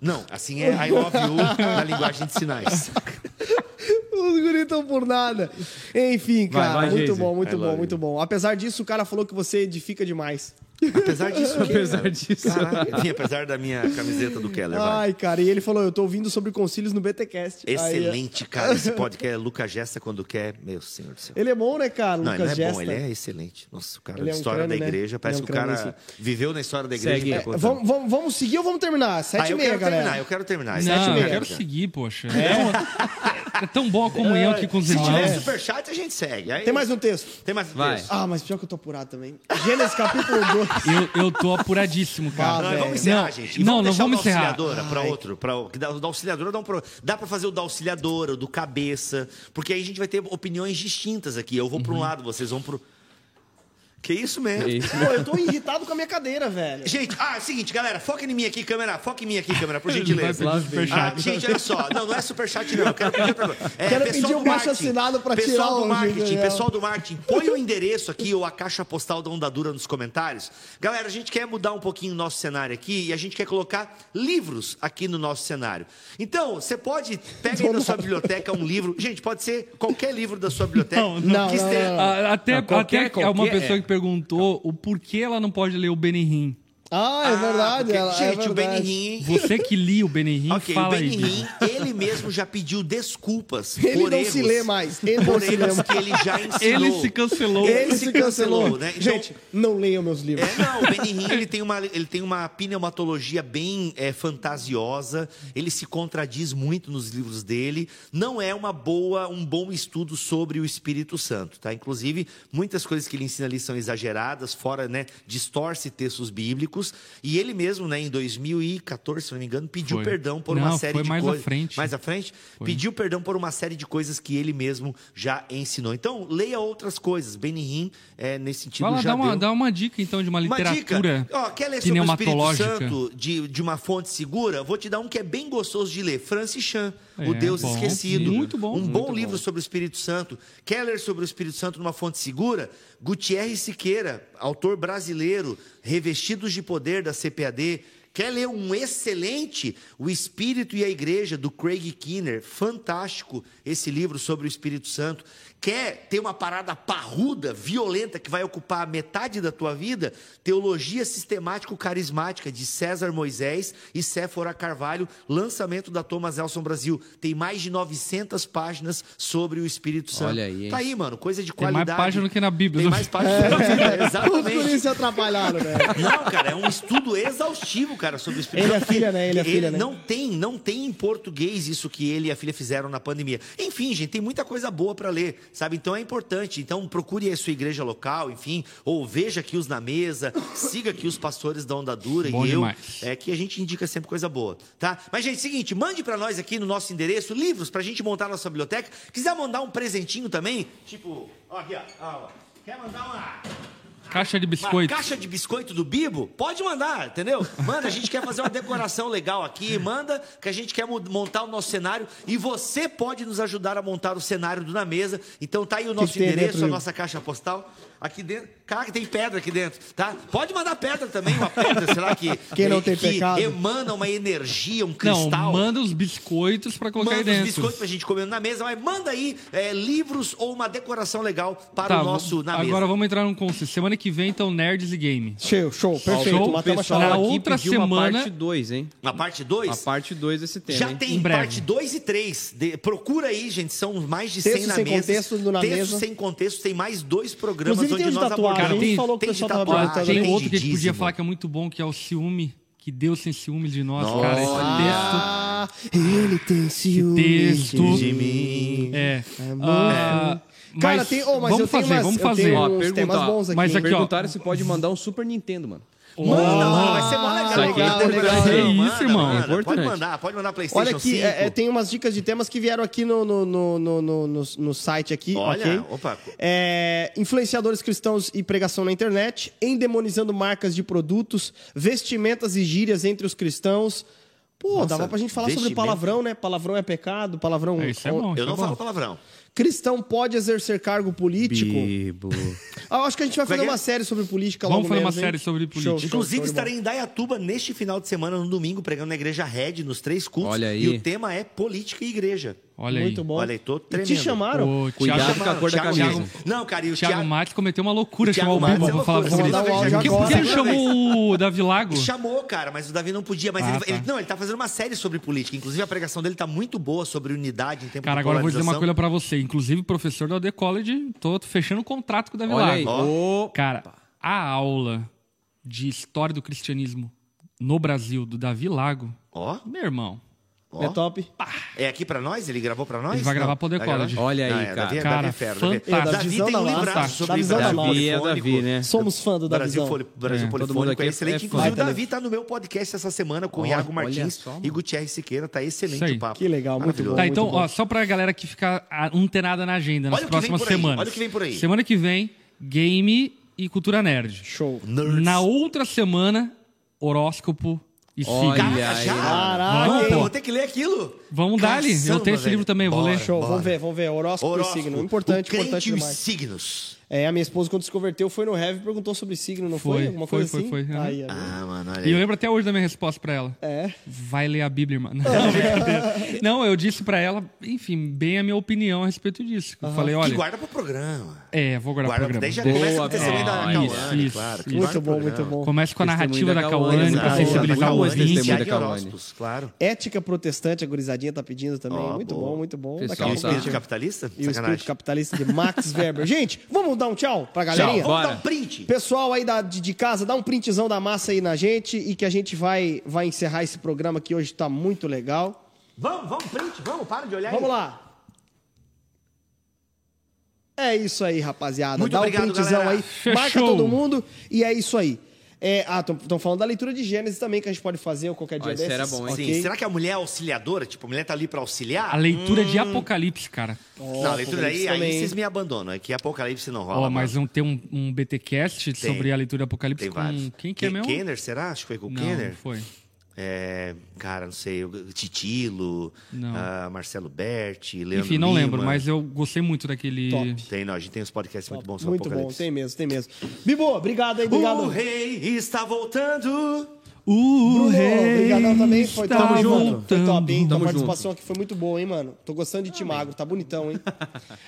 Não, assim é I love you na linguagem de sinais. Os guris estão por nada. Enfim, Vai, cara, vai, muito Geise. bom, muito I bom, muito bom. Apesar disso, o cara falou que você edifica demais. Apesar disso, o quê, Apesar disso. Caraca, apesar da minha camiseta do Keller. vai. Ai, cara, e ele falou, eu tô ouvindo sobre concílios no BTcast. Aí, Excelente, cara. Esse podcast, Lucas Gesta, quando quer, meu senhor do céu. ele é bom, né, cara? Não, ele Lucas não é bom, ele é excelente. Nossa, o cara Ele é um história crânio, da né? igreja, parece Ele é um que o cara viveu na história da igreja. Segue. É. Vamos, vamos, vamos seguir ou vamos terminar? Sete Ah, e eu meia, quero galera. terminar, eu quero terminar. Sete Não, eu meia, quero cara. seguir, poxa. É, é tão bom a comunhão aqui com os Se tiver irmãos. superchat, a gente segue. Aí- Tem mais um texto. Tem mais um Vai. texto. Ah, mas pior que eu tô apurado também. Gênesis capítulo 2. Eu, eu tô apuradíssimo, Ah, cara. Não, vamos encerrar, Não, gente. E não, vamos não deixar vamos o da encerrar. auxiliadora para outro. Pra, o- que dá- o da auxiliadora dá, um pro- dá para fazer o da auxiliadora, o do cabeça, porque aí a gente vai ter opiniões distintas aqui. Eu vou para um Uhum. lado, vocês vão pro. Que isso mesmo? É isso. Pô, eu tô irritado com a minha cadeira, velho. Gente, ah, é o seguinte, galera, foca em mim aqui, câmera. Foca em mim aqui, câmera, por gentileza. Ah, gente, olha só. Não, não é superchat, não. Eu quero pedir coisa. É, Quero pedir um baixo marketing, assinado pra pessoal tirar do marketing, pessoal do marketing, põe o endereço aqui ou a caixa postal da Ondadura nos comentários. Galera, a gente quer mudar um pouquinho o nosso cenário aqui e a gente quer colocar livros aqui no nosso cenário. Então, você pode, pega aí na sua biblioteca um livro. Gente, pode ser qualquer livro da sua biblioteca. Não, não, que não, esteja- não, não. Ah, Até, Não, qualquer- até uma qualquer- pessoa é. que perguntou o porquê ela não pode ler o Benihim. Ah, é Ah, verdade. porque- ela- é gente, o verdade. Benihim Você que lia o Benihim, Ok, o fala aí. Benihim, ele mesmo já pediu desculpas Ele por não erros, se lê mais. Ele não por se lê mais. que ele já ensinou. Ele se cancelou. Ele se cancelou. né? Então- Gente, não leiam meus livros. É, não, o Benihim ele tem uma, ele tem uma pneumatologia bem é, fantasiosa, ele se contradiz muito nos livros dele, não é uma boa, um bom estudo sobre o Espírito Santo, tá? Inclusive, muitas coisas que ele ensina ali são exageradas, fora, né, distorce textos bíblicos, e ele mesmo, né, em 2014, se não me engano, pediu Foi. perdão por Não, uma série foi de mais à coisas. frente. Mais à frente? Foi. Pediu perdão por uma série de coisas que ele mesmo já ensinou. Então, leia outras coisas. Benihim, é, nesse sentido, lá, já dá uma, deu. dá uma dica então de uma Uma literatura dica. Ó, quer ler sobre o Espírito. Santo de, de uma fonte segura? Vou te dar um que é bem gostoso de ler. Francis Chan, O É, Deus bom. Esquecido. Muito bom. Um bom livro sobre o Espírito Santo. Quer ler sobre o Espírito Santo numa fonte segura? Gutierrez Siqueira, autor brasileiro, Revestidos de Poder da CPAD. Quer ler um excelente O Espírito e a Igreja, do Craig Kinner? Fantástico esse livro sobre o Espírito Santo. Quer ter uma parada parruda, violenta, que vai ocupar metade da tua vida? Teologia Sistemático-Carismática, de César Moisés e Séfora Carvalho, lançamento da Thomas Elson Brasil. Tem mais de 900 páginas sobre o Espírito Santo. Olha aí, hein? Tá aí, mano, coisa de Tem mais qualidade. página do que na Bíblia. Tem mais páginas do que na Bíblia, Os exatamente. se atrapalharam, velho. Não, cara, é um estudo exaustivo, cara, sobre o Espírito Ele é Santo, filha, né? Ele é filha, né? Não tem, não tem em português isso que ele e a filha fizeram na pandemia. Enfim, gente, tem muita coisa boa para ler, sabe? Então é importante. Então procure a sua igreja local, enfim, ou veja aqui os na mesa, siga aqui os pastores da Onda Dura Bom e eu, demais. é que a gente indica sempre coisa boa, tá? Mas gente, seguinte, mande para nós aqui no nosso endereço livros pra gente montar nossa biblioteca. Quiser mandar um presentinho também, tipo, ó aqui, ó, ó, quer mandar uma Caixa de uma biscoito. caixa de biscoito do Bibo? Pode mandar, entendeu? Manda, a gente quer fazer uma decoração legal aqui. Manda, que a gente quer montar o nosso cenário. E você pode nos ajudar a montar o cenário do Na Mesa. Então tá aí o nosso endereço, dentro, a nossa caixa postal. Aqui dentro. Caraca, tem pedra aqui dentro, tá? Pode mandar pedra também, uma pedra, sei lá, que, Quem não tem que pecado. emana uma energia, um Não, cristal. manda os biscoitos pra colocar aí Manda os dentro. biscoitos pra gente comer na mesa, mas manda aí é, livros ou uma decoração legal para Tá, o nosso Na Mesa. agora vamos entrar num conceito. Semana que vem, então, Nerds e Game. Show, show, perfeito. Show, O pessoal Na outra pediu uma semana- parte 2, hein? Na parte 2? A parte 2 desse tema, Já hein? tem parte 2 e 3. procura aí, gente. São mais de Texto 100 na sem mesa. contexto do Na Texto Mesa. sem contexto. Tem mais dois programas Inclusive tem onde os nós abordamos. Tem- falou que o tem de tava tatuagem, perguntando. Tem tem outro que a gente podia falar que é muito bom, que é o ciúme. Que Deus tem ciúme de nós, Nossa. cara. Esse Ah, ele tem ciúme texto. de mim. texto. É. Amor. Ah, Cara, mas tem, oh, mas vamos eu tenho fazer, umas, vamos eu fazer. tenho Ó, uns pergunta, temas bons aqui. mas aqui, ó. Perguntaram se pode mandar um Super Nintendo, mano. Manda, mano. Vai ser mó legal. legal, Manda, legal. manda, Que isso, manda, irmão. manda. É importante. Pode mandar, pode mandar PlayStation Olha aqui, 5. é, é, tem umas dicas de temas que vieram aqui no, no, no, no, no, site aqui, Olha, ok? opa. É, influenciadores cristãos e pregação na internet, endemonizando marcas de produtos, vestimentas e gírias entre os cristãos. Pô, Nossa, dava pra gente falar sobre palavrão, né? Palavrão é pecado, palavrão... É, isso é bom. Eu isso não é bom. falo palavrão. Cristão pode exercer cargo político? Bibo. Ah, eu acho que a gente vai é fazer é? uma série sobre política Vamos logo fazer uma menos, hein? série sobre política. Show, show, Inclusive, show estarei em Dayatuba neste final de semana, no domingo, pregando na igreja Red, nos três cultos. Olha aí. E o tema é política e igreja. Olha aí. Muito bom. Olha aí, tô E te tremendo. chamaram? O Cuidado Thiago, com a cor da Thiago- camisa. Thiago- Não, cara, e o Thiago Thiago... Matos cometeu uma loucura chamar o Bibo. Vou falar pra um áudio Por que, ele chamou o Davi Lago? Chamou, cara, mas o Davi não podia. Mas Ah, ele, tá. ele- não, ele tá fazendo uma série sobre política. Inclusive, a pregação dele tá muito boa sobre unidade em tempo Cara, agora eu vou dizer uma coisa pra você. Inclusive, professor da UD College, tô fechando contrato com o Davi Olha Lago. aí. Cara, a aula de história do cristianismo no Brasil do Davi Lago, Ó, meu irmão, ó. É top. É aqui pra nós? Ele gravou pra nós? Ele vai Não. gravar pro The Vai gravar? College. Olha aí, Não, é, cara. Davi, é- Cara, Davi é fera. Davi, fantástico. Davi tem um Davizão da livraço sobre Davizão da Brasil massa. Davi é polifônico. Davi, né? Somos fã do Brasil, Davizão. Foli- Brasil É, todo mundo Polifônico aqui é é- excelente. é Inclusive, o Davi tá no meu podcast essa semana com o Iago olha Martins só. e Gutierrez Siqueira. Tá excelente aí. o papo. Que legal, muito Maravilhoso. bom. Tá, então, ó, só pra galera que fica ah, antenada na agenda nas Olha o que vem próximas por aí, semanas. olha o que vem por aí. Semana que vem, game e cultura nerd. Show. Nerds. Na outra semana, horóscopo e Olha aí. já? Caraca, Vamos? Eu vou ter que ler aquilo. Vamos dar ali. Eu Caçamba, tenho esse velho. livro também, eu vou Bora. ler. Show, vamos ver, vamos ver. Horóscopo, Horóscopo. e signo. Importante, o crente importante e os demais. signos. É, a minha esposa, quando se converteu, foi no Heavy e perguntou sobre signo, não foi? Foi, Alguma foi, coisa foi, assim? foi. Aí, amigo. Ah, mano, olha E eu lembro até hoje da minha resposta pra ela. É. Vai ler a Bíblia, irmã. Não, eu disse pra ela, enfim, bem a minha opinião a respeito disso. Eu falei, Que olha, guarda pro programa. é, vou guardar Guarda, programa. daí já Boa, começa com o testemunho da boa. Cauane, Isso, isso, claro. isso. que Muito bom, programa. muito bom. Começa com a narrativa da da Cauane, pra sensibilizar o ouvinte. da claro. Ética protestante, a gurizadinha tá pedindo também. Muito bom, muito bom. Daqui a E o pouco a capitalista? E o espírito capitalista de Max Weber. Gente, vamos dar um tchau pra galerinha? Vamos Bora. dar um print. Pessoal aí da, de, de casa, dá um printzão da massa aí na gente e que a gente vai, vai encerrar esse programa que hoje tá muito legal. Vamos, vamos, print, vamos, para de olhar Vamos aí. lá. É isso aí, rapaziada. Muito Dá um obrigado, printzão galera. aí. Fechou. Marca todo mundo e é isso aí. É, ah, estão falando da leitura de Gênesis também, que a gente pode fazer ou qualquer dia isso desses. era bom, hein? Sim, ok? será que a mulher é auxiliadora? Tipo, a mulher tá ali pra auxiliar? A leitura Hum. de Apocalipse, cara. não, a leitura aí, aí vocês me abandonam. É que Apocalipse não rola. Ó, mas um, tem um, um BTcast sobre a leitura de Apocalipse Tem com vários. quem que é mesmo? Kenner, será? Acho que foi com o Não, Kenner. não foi. É, cara, não sei. o Titilo, Não. ah, Marcelo Berti, Leandro Enfim, não Lima. lembro, mas eu gostei muito daquele... Top. Tem, não, a gente tem uns podcasts muito bons sobre Muito bom, tem mesmo, tem mesmo. Bibo, obrigado aí, obrigado. O rei está voltando. O Bruno, rei obrigadão também. Foi está top, mano. Foi voltando. top, hein? Tua Tamo participação aqui foi muito boa, hein, mano? Tô gostando de ti magro, tá bonitão, hein?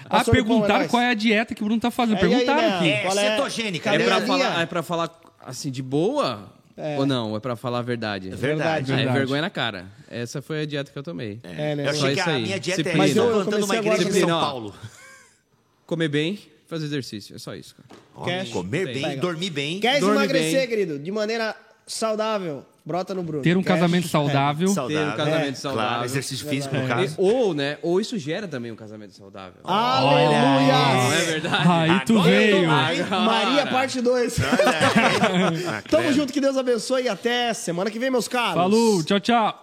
Ah, Lipão, é perguntaram qual é a dieta que o Bruno tá fazendo. É, aí, Perguntaram né? aqui. É, Qual é? cetogênica. É né? pra, falar, é pra falar assim de boa? Ou não? É pra falar a verdade? Verdade. É Verdade. vergonha na cara. Essa foi a dieta que eu tomei. É, né? Eu Só achei que isso a aí. minha dieta é Disciplina. essa. Mas eu- Estou eu plantando uma igreja em São agora- Paulo. Comer bem, fazer exercício. É só isso, cara. Quer? Comer bem, Pega. dormir bem. Quer emagrecer, bem. querido? De maneira saudável. Brota no Bruno. Ter um Quer? casamento saudável. Saudável. Ter um casamento É, saudável. Claro, exercício físico, no E- caso. ou, né? Ou isso gera também um casamento saudável. Aleluia! Não é verdade? Aí tu Agora veio. Agora. Maria, parte 2. Ah, Tamo junto, que Deus abençoe e até semana que vem, meus caros. Falou, tchau, tchau.